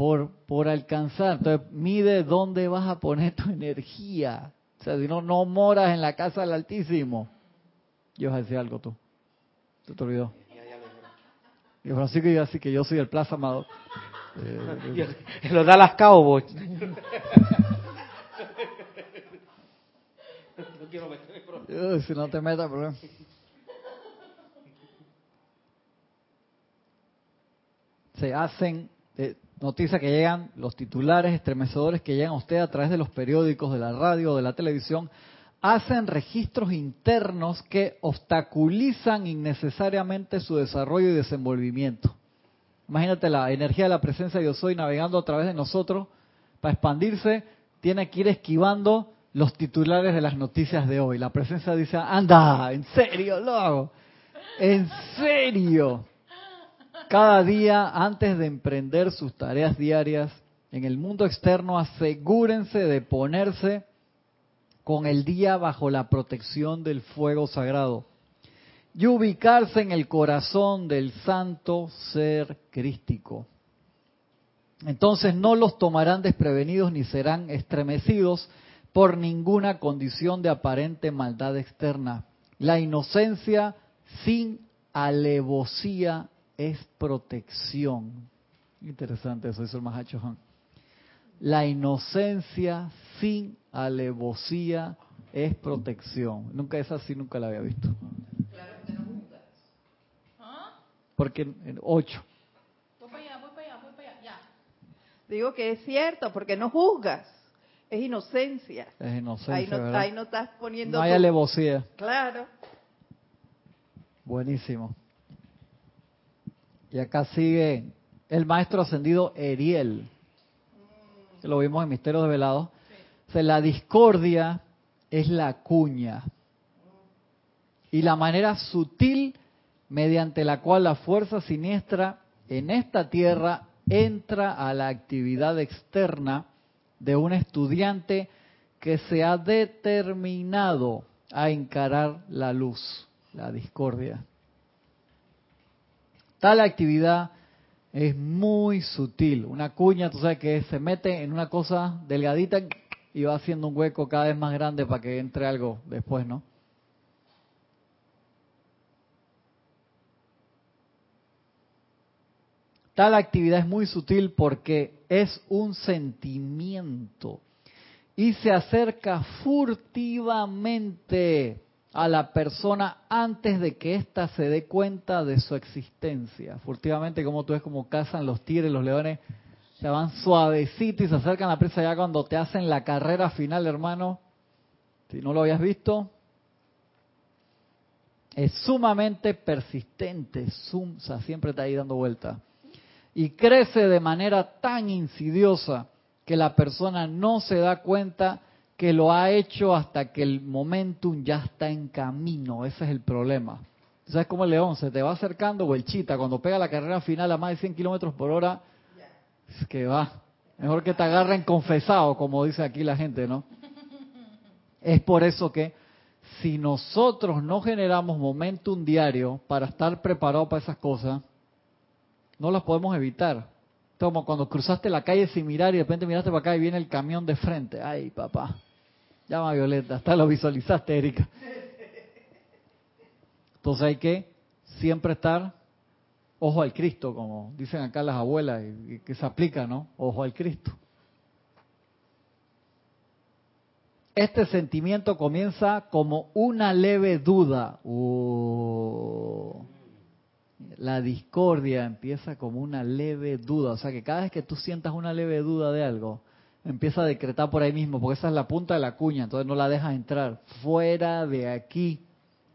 por, por alcanzar. Entonces, mide dónde vas a poner tu energía. O sea, si no, no moras en la casa del Altísimo. Yo decía algo tú. ¿Te, te olvidó? Y Francisco y así que yo soy el Plaza Amado. Eh, [LAUGHS] lo da las Cowboys. no quiero meter Si no te metas, problema. Se hacen eh, noticias que llegan, los titulares estremecedores que llegan a usted a través de los periódicos, de la radio, de la televisión, hacen registros internos que obstaculizan innecesariamente su desarrollo y desenvolvimiento. Imagínate la energía de la presencia de Yo Soy navegando a través de nosotros. Para expandirse, tiene que ir esquivando los titulares de las noticias de hoy. La presencia dice, anda, en serio, lo hago. En serio. Cada día, antes de emprender sus tareas diarias en el mundo externo, asegúrense de ponerse con el día bajo la protección del fuego sagrado y ubicarse en el corazón del santo ser crístico. Entonces no los tomarán desprevenidos ni serán estremecidos por ninguna condición de aparente maldad externa. La inocencia sin alevosía es protección. Interesante eso, eso el Mahacho La inocencia sin alevosía es protección. Nunca es así, nunca la había visto. Claro que no juzgas. ¿Ah? Porque en ocho. Voy para allá, voy para allá, voy para allá, ya. Digo que es cierto, porque no juzgas. Es inocencia. Es inocencia. Ahí no, ahí no estás poniendo. No hay alevosía. Claro. Buenísimo. Y acá sigue el maestro ascendido Eriel. Que lo vimos en Misterios la discordia es la cuña. Y la manera sutil mediante la cual la fuerza siniestra en esta tierra entra a la actividad externa de un estudiante que se ha determinado a encarar la luz, la discordia. Tal actividad es muy sutil. Una cuña, tú sabes que se mete en una cosa delgadita y va haciendo un hueco cada vez más grande para que entre algo después, ¿no? Tal actividad es muy sutil porque es un sentimiento y se acerca furtivamente a la persona antes de que ésta se dé cuenta de su existencia. Furtivamente, como tú ves como cazan los tigres, los leones, se van suavecito y se acercan a la presa ya cuando te hacen la carrera final, hermano. Si no lo habías visto, es sumamente persistente, siempre está ahí dando vuelta. Y crece de manera tan insidiosa que la persona no se da cuenta que lo ha hecho hasta que el momentum ya está en camino. Ese es el problema. ¿Sabes cómo el león se te va acercando o el chita cuando pega la carrera final a más de 100 kilómetros por hora? Es que va. Mejor que te agarren confesado, como dice aquí la gente, ¿no? Es por eso que si nosotros no generamos momentum diario para estar preparados para esas cosas, no las podemos evitar. Como cuando cruzaste la calle sin mirar y de repente miraste para acá y viene el camión de frente. Ay, papá. Llama Violeta, hasta lo visualizaste, Erika. Entonces hay que siempre estar ojo al Cristo, como dicen acá las abuelas, y que se aplica, ¿no? Ojo al Cristo. Este sentimiento comienza como una leve duda. Uh, la discordia empieza como una leve duda. O sea que cada vez que tú sientas una leve duda de algo, empieza a decretar por ahí mismo, porque esa es la punta de la cuña, entonces no la dejas entrar. Fuera de aquí,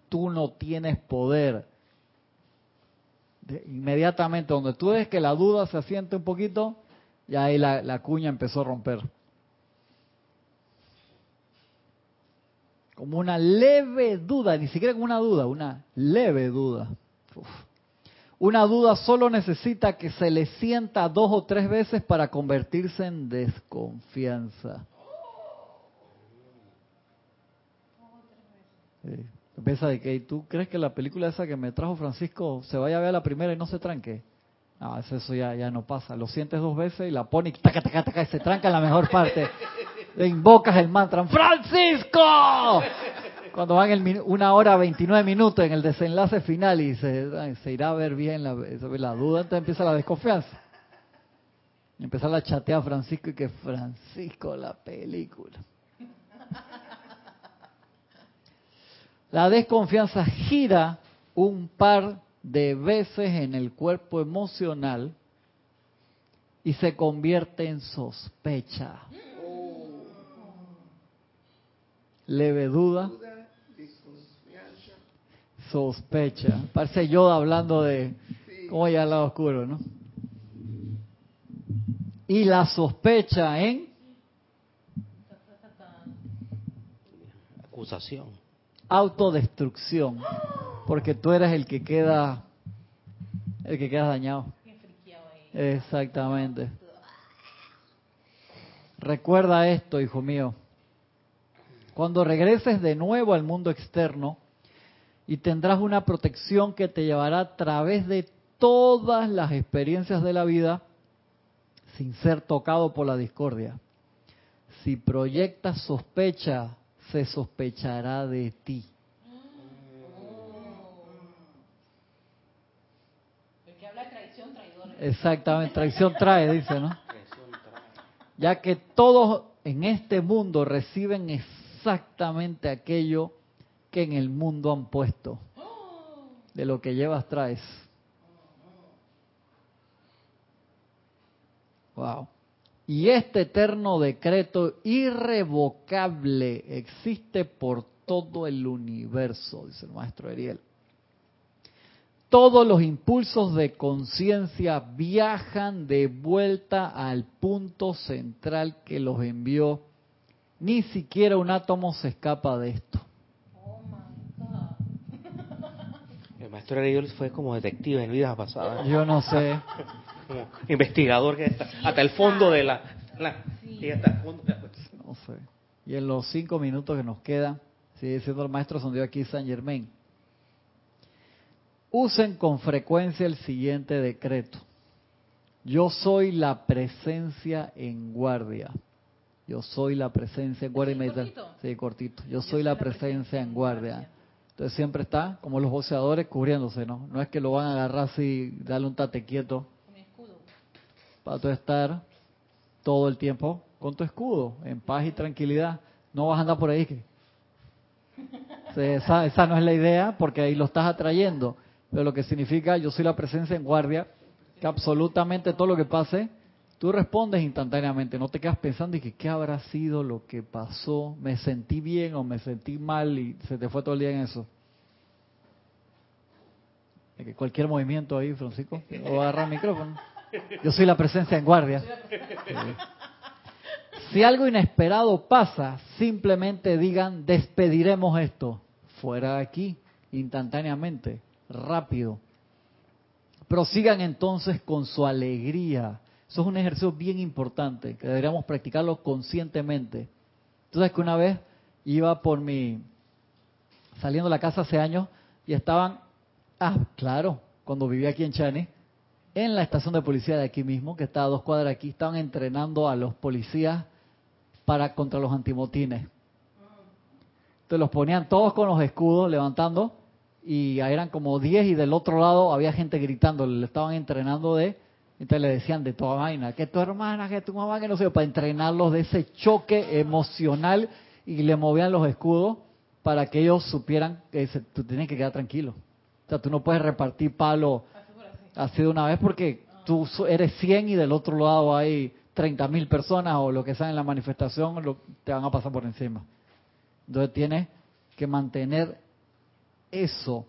tú no tienes poder. Inmediatamente, donde tú ves que la duda se asiente un poquito, ya ahí la, cuña empezó a romper. Como una leve duda, ni siquiera como una duda, una leve duda. Una duda solo necesita que se le sienta dos o tres veces para convertirse en desconfianza. Empieza de que tú crees que la película esa que me trajo Francisco se vaya a ver a la primera y no se tranque. No, eso ya, ya no pasa. Lo sientes dos veces y la pone y, taca, taca, taca, y se tranca en la mejor parte. Le invocas el mantra, ¡Francisco! Cuando van en una hora 29 minutos en el desenlace final y se, irá a ver bien la, la duda, entonces empieza la desconfianza. Empezar a chatear a Francisco y que Francisco la película. La desconfianza gira un par de veces en el cuerpo emocional y se convierte en sospecha. Leve duda, sospecha. Parece Yoda hablando de cómo hay al lado oscuro, ¿no? Y la sospecha en acusación, autodestrucción, porque tú eres el que queda el que queda dañado. Exactamente. Recuerda esto, hijo mío. Cuando regreses de nuevo al mundo externo, y tendrás una protección que te llevará a través de todas las experiencias de la vida sin ser tocado por la discordia. Si proyectas sospecha, se sospechará de ti. Exactamente, traición trae, dice, ¿no? Ya que todos en este mundo reciben exactamente aquello que en el mundo han puesto. De lo que llevas traes. Wow. Y este eterno decreto irrevocable existe por todo el universo, dice el maestro Ariel. todos los impulsos de conciencia viajan de vuelta al punto central que los envió. Ni siquiera un átomo se escapa de esto. El maestro Ariel fue como detective en vidas pasadas. Yo no sé. Como investigador que está hasta el fondo de la... y hasta el fondo No sé. Y en los cinco minutos que nos quedan, sigue siendo el maestro sondió aquí San Germain. Usen con frecuencia el siguiente decreto. Yo soy la presencia en guardia. Yo soy la presencia en guardia. Cortito? Sí, cortito. Yo, soy, la, presencia, en guardia. Entonces siempre está, como los boceadores, cubriéndose, ¿no? No es que lo van a agarrar así, darle un tate quieto. Para tú estar todo el tiempo con tu escudo, en paz y tranquilidad. No vas a andar por ahí que... esa, esa no es la idea, porque ahí lo estás atrayendo pero lo que significa yo soy la presencia en guardia, que absolutamente todo lo que pase, tú respondes instantáneamente, no te quedas pensando y que qué habrá sido lo que pasó, me sentí bien o me sentí mal y se te fue todo el día en eso. Cualquier movimiento ahí, Francisco, o agarrar el micrófono. Yo soy la presencia en guardia. Si algo inesperado pasa, simplemente digan, despediremos esto. Fuera de aquí, instantáneamente rápido. Prosigan entonces con su alegría. Eso es un ejercicio bien importante, que deberíamos practicarlo conscientemente. Entonces que una vez iba por mi, saliendo de la casa hace años, y estaban, ah, claro, cuando vivía aquí en Chani, en la estación de policía de aquí mismo, que está a dos cuadras aquí, estaban entrenando a los policías para contra los antimotines. Entonces los ponían todos con los escudos levantando y eran como 10 y del otro lado había gente gritando, le estaban entrenando de, entonces le decían de toda vaina, que tu hermana, que tu mamá, que no sé, para entrenarlos de ese choque emocional y le movían los escudos para que ellos supieran que tú tienes que quedar tranquilo. O sea, tú no puedes repartir palo así de una vez porque tú eres 100 y del otro lado hay 30 mil personas o lo que sea en la manifestación, lo, te van a pasar por encima. Entonces tienes que mantener eso.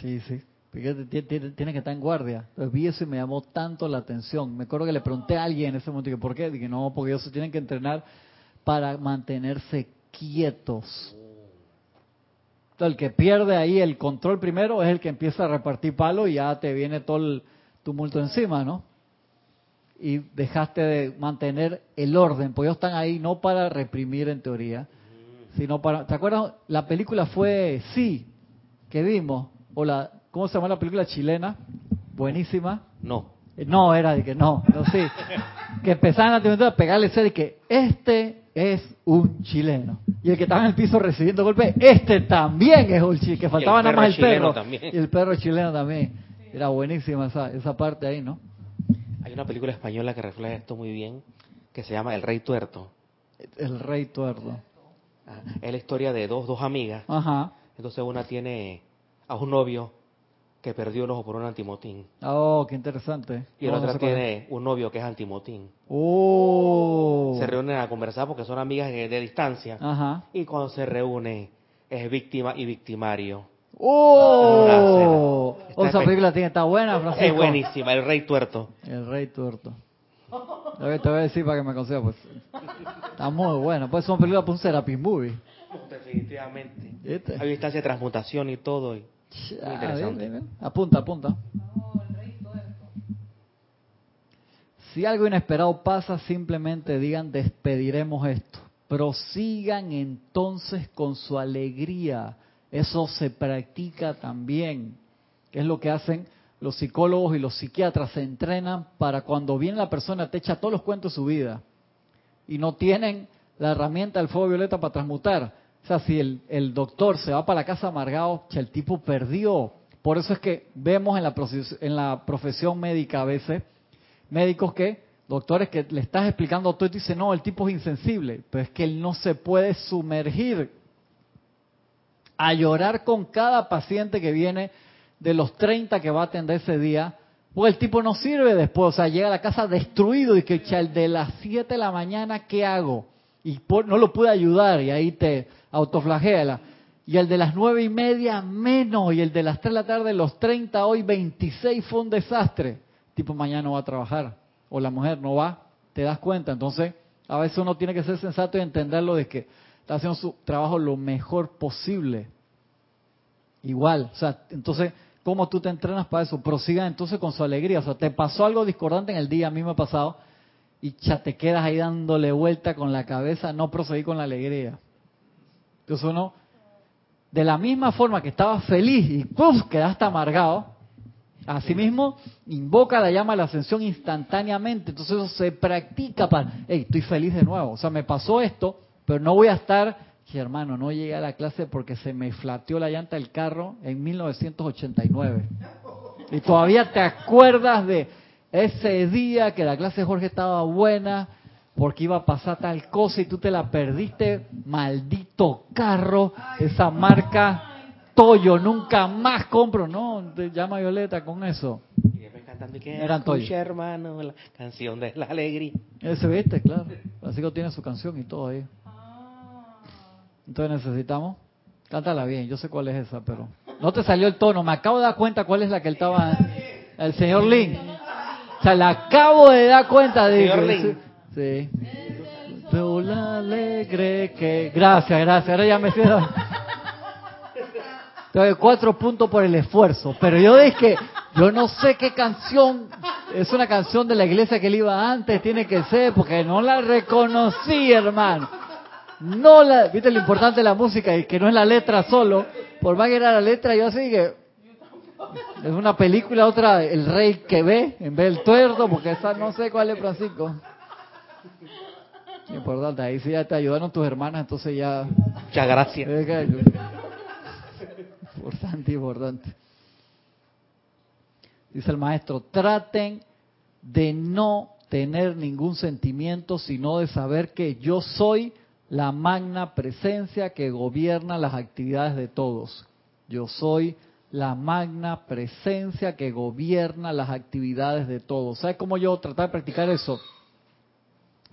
Sí, sí. Tiene que estar en guardia. Vi eso y me llamó tanto la atención. Me acuerdo que le pregunté a alguien en ese momento, ¿por qué? Dije, no, porque ellos se tienen que entrenar para mantenerse quietos. Entonces, el que pierde ahí el control primero es el que empieza a repartir palo y ya te viene todo el tumulto encima, ¿no? Y dejaste de mantener el orden, pues ellos están ahí no para reprimir en teoría, sino para... ¿Te acuerdas? La película fue Sí, que vimos, o la... ¿Cómo se llama la película chilena? Buenísima. No. Eh, no, era de que no, no sí. [LAUGHS] que empezaban a pegarle ese de que este es un chileno. Y el que estaba en el piso recibiendo golpes, este también es un chileno. Que faltaba nada más el perro. Y el perro chileno también. Era buenísima esa, esa parte ahí, ¿no? Hay una película española que refleja esto muy bien, que se llama El Rey Tuerto. El Rey Tuerto. Es la historia de dos, dos amigas. Ajá. Entonces una tiene a un novio que perdió el ojo por un antimotín. Oh, qué interesante. Y la otra tiene un novio que es antimotín. Oh. Se reúnen a conversar porque son amigas de, distancia. Ajá. Y cuando se reúnen es víctima y victimario. ¡Oh! oh esa película tiene, está buena, Francisco. Es buenísima, El Rey Tuerto. El Rey Tuerto. Te voy a decir para que me consiga, pues. Está muy bueno. Pues son películas para un Serapis Movie. Definitivamente. Hay instancia de transmutación y todo. Y muy interesante. Apunta, apunta. Si algo inesperado pasa, simplemente digan despediremos esto. Prosigan entonces con su alegría. Eso se practica también. Que es lo que hacen los psicólogos y los psiquiatras se entrenan para cuando viene la persona te echa todos los cuentos de su vida y no tienen la herramienta del fuego violeta para transmutar. O sea, si el, doctor se va para la casa amargado, el tipo perdió. Por eso es que vemos en la, en la profesión médica a veces médicos que, doctores que le estás explicando todo y dice, no, el tipo es insensible, pero es que él no se puede sumergir a llorar con cada paciente que viene de los 30 que va a atender ese día, pues el tipo no sirve después, o sea, llega a la casa destruido y que el de las 7 de la mañana, ¿qué hago? Y no lo puede ayudar y ahí te autoflagela. Y el de las nueve y media menos. Y el de las tres de la tarde, los 30, hoy 26 fue un desastre. Tipo, mañana no va a trabajar. O la mujer no va. ¿Te das cuenta? Entonces, a veces uno tiene que ser sensato y entenderlo de que está haciendo su trabajo lo mejor posible. Igual. O sea, entonces, ¿cómo tú te entrenas para eso? Prosiga entonces con su alegría. O sea, te pasó algo discordante en el día, a mí me ha pasado. Y ya te quedas ahí dándole vuelta con la cabeza, no proseguir con la alegría. Entonces uno de la misma forma que estaba feliz y ¡puf! quedaste amargado, asimismo invoca la llama a la ascensión instantáneamente. Entonces eso se practica para, hey, estoy feliz de nuevo. O sea, me pasó esto, pero no voy a estar, hermano, no llegué a la clase porque se me flateó la llanta del carro en 1989. Y todavía te acuerdas de ese día que la clase de Jorge estaba buena porque iba a pasar tal cosa y tú te la perdiste, maldito carro, esa marca Toyo, nunca más compro, no, te llama Violeta con eso. Y que Eran Toyo. hermano, la canción de la alegría. Ese viste, claro, así que tiene su canción y todo ahí. Entonces necesitamos, cántala bien, yo sé cuál es esa, pero no te salió el tono, me acabo de dar cuenta cuál es la que él estaba, el señor Lin. O sea, la acabo de dar cuenta de... Señor Lin. Sí. Pero la alegre que... Gracias, gracias. Ahora ya me siento... Tengo cuatro puntos por el esfuerzo. Pero yo dije, yo no sé qué canción, es una canción de la iglesia que él iba antes, tiene que ser, porque no la reconocí, hermano. No la, viste lo importante de la música, y que no es la letra solo, por más que era la letra, yo así que, es una película, otra, El Rey que ve, en vez del tuerto, porque esa no sé cuál es Francisco. [LAUGHS] Importante, ahí sí ya te ayudaron tus hermanas, entonces ya... Muchas gracias. Importante, importante. Dice el maestro, traten de no tener ningún sentimiento, sino de saber que yo soy la magna presencia que gobierna las actividades de todos. Yo soy la magna presencia que gobierna las actividades de todos. ¿Sabes cómo yo tratar de practicar eso?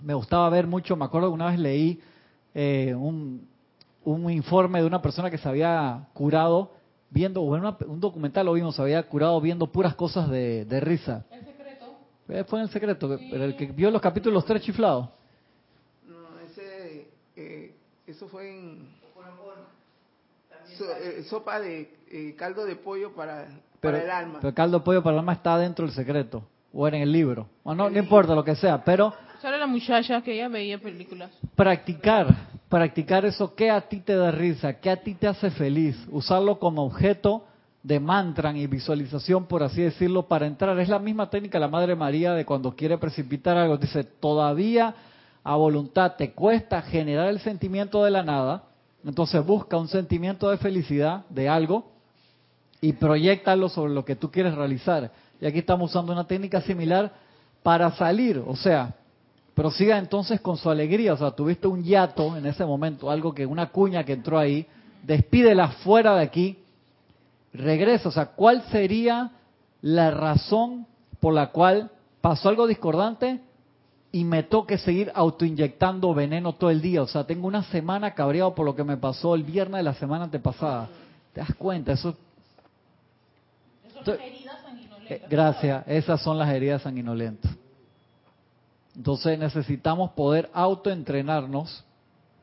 Me gustaba ver mucho, me acuerdo que una vez leí eh, un, informe de una persona que se había curado viendo, o un documental lo vimos, se había curado viendo puras cosas de, risa. ¿El secreto? Eh, fue en el secreto, pero el que vio los capítulos tres chiflados. No, ese, eh, eso fue en... sopa de caldo de pollo para, para el alma. Pero caldo de pollo para el alma está dentro del secreto, o en el libro. O no, no importa lo que sea, pero Solo la muchacha que ella veía películas. Practicar, practicar eso que a ti te da risa, que a ti te hace feliz, usarlo como objeto de mantra y visualización, por así decirlo, para entrar. Es la misma técnica de la Madre María de cuando quiere precipitar algo. Dice, todavía a voluntad te cuesta generar el sentimiento de la nada, entonces busca un sentimiento de felicidad de algo y proyectalo sobre lo que tú quieres realizar. Y aquí estamos usando una técnica similar para salir, o sea, Prosiga entonces con su alegría, o sea, tuviste un yato en ese momento, algo que una cuña que entró ahí, despídela fuera de aquí, regresa, o sea, ¿cuál sería la razón por la cual pasó algo discordante y me toque seguir autoinyectando veneno todo el día? O sea, tengo una semana cabreado por lo que me pasó el viernes de la semana antepasada. ¿Te das cuenta? Eso... Eh, gracias, esas son las heridas sanguinolentas. Entonces necesitamos poder autoentrenarnos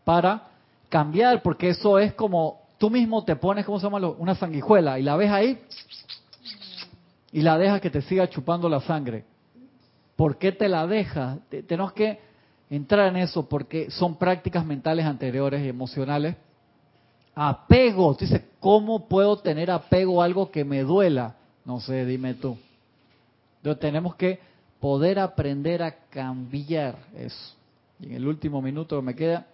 para cambiar, porque eso es como tú mismo te pones, ¿cómo se llama? Una sanguijuela y la ves ahí y la dejas que te siga chupando la sangre. ¿Por qué te la dejas? Tenemos que entrar en eso porque son prácticas mentales anteriores y emocionales. Apego, tú dices, ¿cómo puedo tener apego a algo que me duela? No sé, dime tú. Entonces tenemos que poder aprender a cambiar eso. Y en el último minuto que me queda,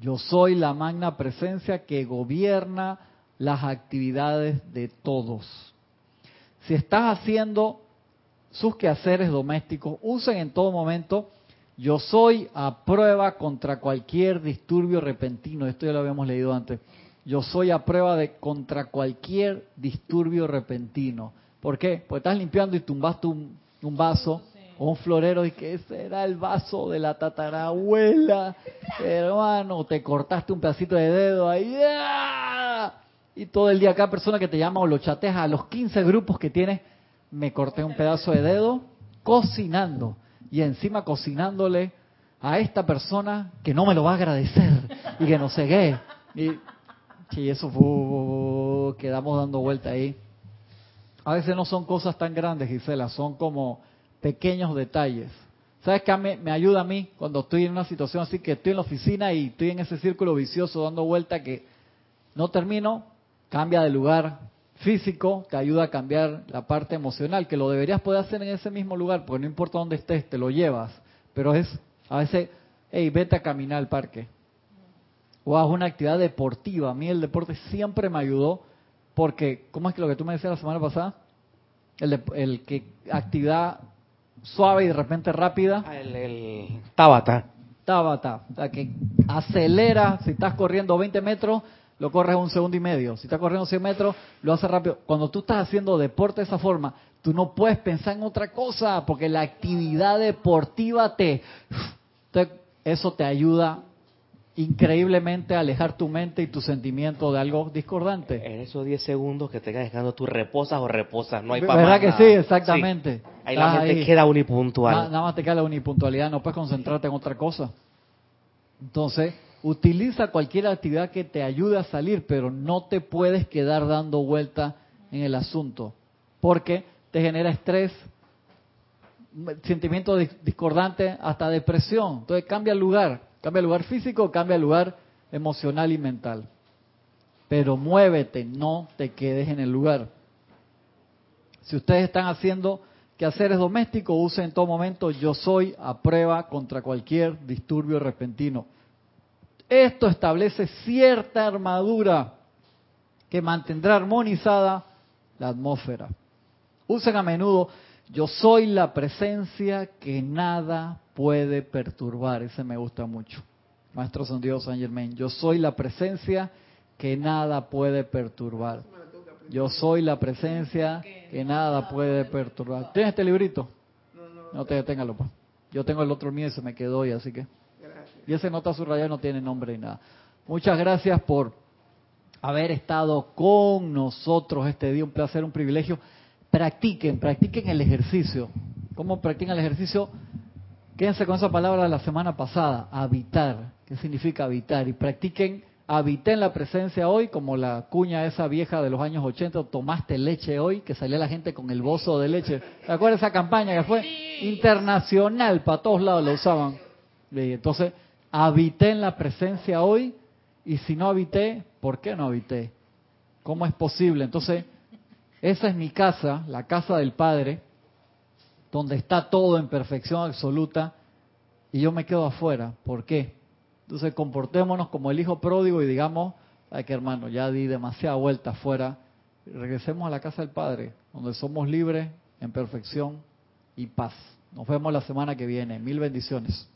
yo soy la magna presencia que gobierna las actividades de todos. Si estás haciendo sus quehaceres domésticos, usen en todo momento, yo soy a prueba contra cualquier disturbio repentino. Esto ya lo habíamos leído antes. Yo soy a prueba de contra cualquier disturbio repentino. ¿Por qué? Porque estás limpiando y tumbaste un, un vaso O un florero y que ese era el vaso de la tatarabuela. Hermano, te cortaste un pedacito de dedo ahí. ¡ah! Y todo el día cada persona que te llama o lo chateas a los 15 grupos que tienes, me corté un pedazo de dedo cocinando. Y encima cocinándole a esta persona que no me lo va a agradecer y que no sé qué. Y, eso fue, quedamos dando vuelta ahí. A veces no son cosas tan grandes, Gisela, son como pequeños detalles. ¿Sabes qué me, me, ayuda a mí cuando estoy en una situación así que estoy en la oficina y estoy en ese círculo vicioso dando vuelta que no termino? Cambia de lugar físico, te ayuda a cambiar la parte emocional, que lo deberías poder hacer en ese mismo lugar, porque no importa dónde estés, te lo llevas. Pero es a veces, hey, vete a caminar al parque. O haz una actividad deportiva. A mí el deporte siempre me ayudó porque, ¿cómo es que lo que tú me decías la semana pasada? El, el que actividad suave y de repente rápida. Ah, el, el Tabata. Tabata. O sea, que acelera, si estás corriendo 20 metros, lo corres un segundo y medio. Si estás corriendo 100 metros, lo haces rápido. Cuando tú estás haciendo deporte de esa forma, tú no puedes pensar en otra cosa, porque la actividad deportiva te... Eso te ayuda increíblemente alejar tu mente y tu sentimiento de algo discordante. En esos 10 segundos que te quedas dejando, tú reposas o reposas, no hay para ¿Verdad que sí? Exactamente. Ahí la mente queda unipuntual. nada más te queda la unipuntualidad, no puedes concentrarte en otra cosa. Entonces, utiliza cualquier actividad que te ayude a salir, pero no te puedes quedar dando vuelta en el asunto, porque te genera estrés, sentimiento discordante, hasta depresión. Entonces cambia el lugar, cambia el lugar físico, cambia el lugar emocional y mental. Pero muévete, no te quedes en el lugar. Si ustedes están haciendo quehaceres domésticos, usen en todo momento yo soy a prueba contra cualquier disturbio repentino. Esto establece cierta armadura que mantendrá armonizada la atmósfera. Usen a menudo, yo soy la presencia que nada puede perturbar. Ese me gusta mucho. Maestro San San Germain, yo soy la presencia que nada puede perturbar. Yo soy la presencia que nada puede perturbar. ¿Tienes este librito? No te deténgalo, pues. Yo tengo el otro mío y se me quedó y así que. Y ese nota subrayado no tiene nombre ni nada. Muchas gracias por haber estado con nosotros este día. Un placer, un privilegio. Practiquen, practiquen el ejercicio. ¿Cómo practican el ejercicio? Quédense con esa palabra de la semana pasada, habitar. ¿Qué significa habitar? Y practiquen, habiten la presencia hoy, como la cuña esa vieja de los años 80, tomaste leche hoy, que salía la gente con el bozo de leche. ¿Te acuerdas esa campaña que fue internacional? Para todos lados la usaban. Entonces, habité en la presencia hoy, y si no habité, ¿por qué no habité? ¿Cómo es posible? Entonces, esa es mi casa, la casa del Padre, donde está todo en perfección absoluta y yo me quedo afuera. ¿Por qué? Entonces comportémonos como el hijo pródigo y digamos, ay que hermano, ya di demasiada vuelta afuera. Regresemos a la casa del Padre, donde somos libres en perfección y paz. Nos vemos la semana que viene. Mil bendiciones.